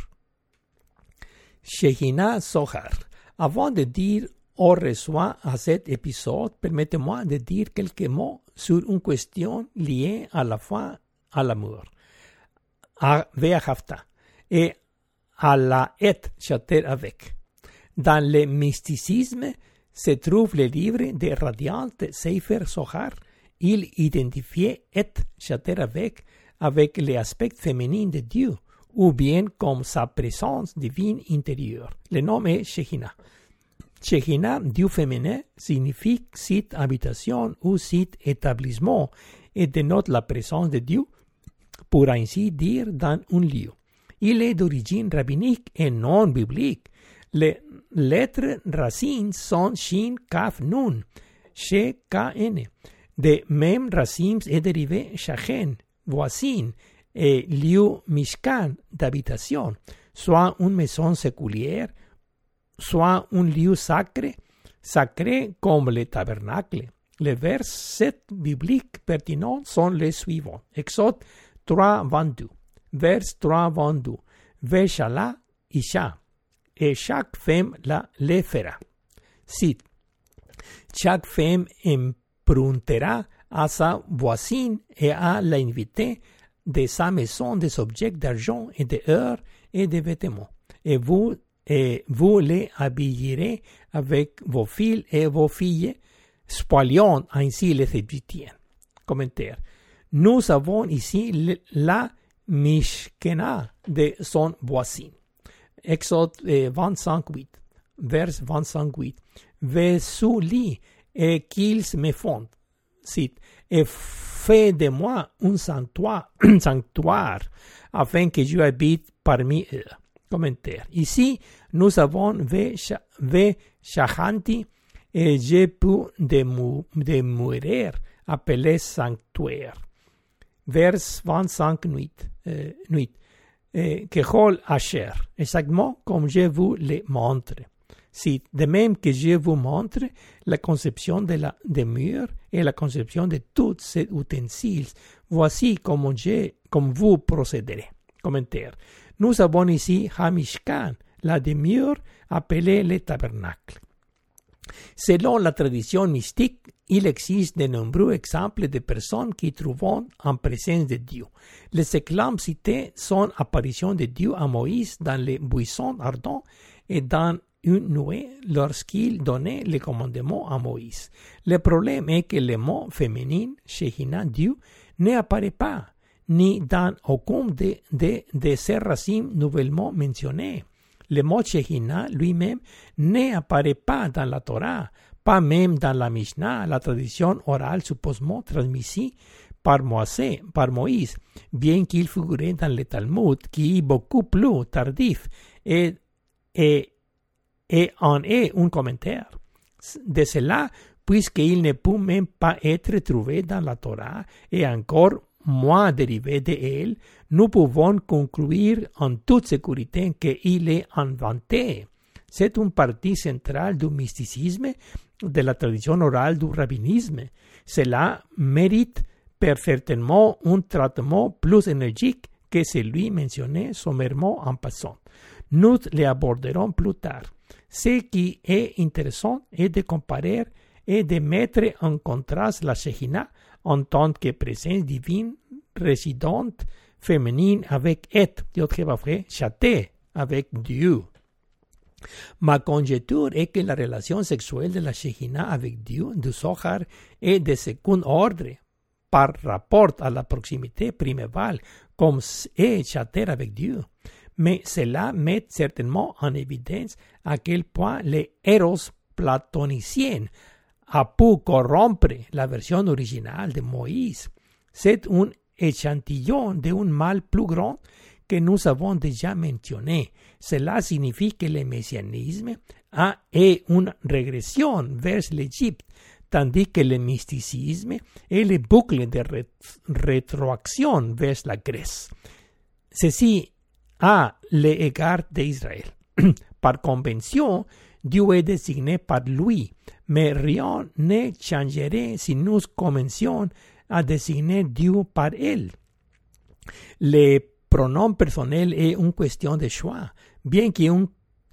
Shehina Sohar. Avant de dire au revoir à cet épisode, permettez-moi de dire quelques mots sur une question liée à la foi, à l'amour, à Ve'ahafta et à la et chater avec. Dans le mysticisme se trouve le livre de radiante Seifer Sohar. Il identifiait et chater avec avec l'aspect féminin de Dieu, ou bien comme sa présence divine intérieure. Le nom est Shekhinah. Shekhinah, Dieu féminin, signifie site habitation ou site établissement et dénote la présence de Dieu, pour ainsi dire, dans un lieu. Il est d'origine rabbinique et non biblique. Les lettres racines sont Shin, Kaf, Nun, She, K-N. De même racines est dérivé Shachen, voisine, et lieu Mishkan, d'habitation, soit une maison séculière, soit un lieu sacré, sacré comme le tabernacle. Les versets bibliques pertinents sont les suivants. Exode 3, 22. Vers 3, 22. Veshala Isha. Et chaque femme la le fera. Cite. Chaque femme emprunterà à sa voisine et à l'inviter de sa maison des objets d'argent et d'heures et de vêtements. Et vous et vous les habillerez avec vos fils et vos filles, spoiliant ainsi les Égyptiens. Commentaire. Nous avons ici la Mishkena de son voisin. Exode 25, 8. Vers 25, 8. Vesuli et qu'ils me font. Cite. Et fais de moi un sanctuaire, [CLEARS THROAT] un sanctuaire afin que je habite parmi eux. Commentaire. Ici, nous avons ve, ve shahanti et j'ai pu demeurer appelé sanctuaire. Vers 25 nuit. Euh, nuit. Eh, Kehol Asher, exactement comme je vous le montre. Si, de même que je vous montre la conception de la demeure et la conception de tous ces ustensiles, voici comment, je, comme vous procéderez. Commentaire. Nous avons ici Hamishkan, la demeure appelée le tabernacle. Selon la tradition mystique, il existe de nombreux exemples de personnes qui trouvent en présence de Dieu. Les éclats cités sont apparitions de Dieu à Moïse dans les buissons ardents et dans une nuée lorsqu'il donnait les commandements à Moïse. Le problème est que le mot féminin, Shehina Dieu, n'apparaît pas, ni dans aucun de, de, de ces racines nouvellement mentionnés. Le mot lui-même n'apparaît pas dans la Torah, pas même dans la Mishnah, la tradition orale supposément transmise par Moïse, par Moïse bien qu'il figurait dans le Talmud, qui est beaucoup plus tardif et, et, et en est un commentaire. De cela, puisqu'il ne peut même pas être trouvé dans la Torah et encore moins dérivé de elle, nous pouvons conclure en toute sécurité qu'il est inventé. C'est une partie centrale du mysticisme, de la tradition orale du rabbinisme. Cela mérite certainement un traitement plus énergique que celui mentionné sommairement en passant. Nous l'aborderons plus tard. Ce qui est intéressant est de comparer et de mettre en contraste la Shekhinah en tant que présence divine résidente féminine avec et, d'autre pas vrai, chaté avec Dieu. Ma conjecture est que la relation sexuelle de la Shekhinah avec Dieu, du Zohar, est de second ordre, par rapport à la proximité primevale, comme est chater avec Dieu. Mais cela met certainement en évidence à quel point les héros platoniciens a pu corrompre la version originale de Moïse. C'est un échantillon de un mal plus grand que nous avons déjà mentionné. Cela signifie que le messianisme a une régression vers l'Égypte, tandis que le mysticisme est le boucle de rétroaction vers la Grèce. Ceci a l'égard d'Israël. [CLEARS THROAT] Par convention, Dieu est désigné par lui, mais rien ne changerait si nous commencions à désigner Dieu par elle. Le pronom personnel est une question de choix, bien qu'une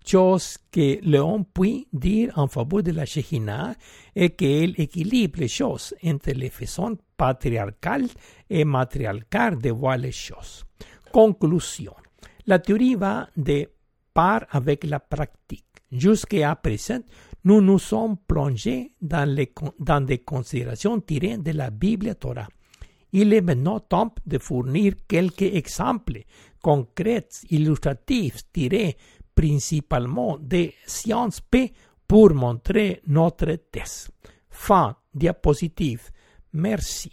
chose que l'homme puisse dire en faveur de la Shekhinah est qu'elle équilibre les choses entre les façons patriarcales et matriarcales de voir les choses. Conclusion. La théorie va de part avec la pratique. Jusqu'à présent, nous nous sommes plongés dans, les, des considérations tirées de la Bible Torah. Il est maintenant temps de fournir quelques exemples concrets, illustratifs, tirés principalement des sciences P pour montrer notre thèse. Fin diapositive. Merci.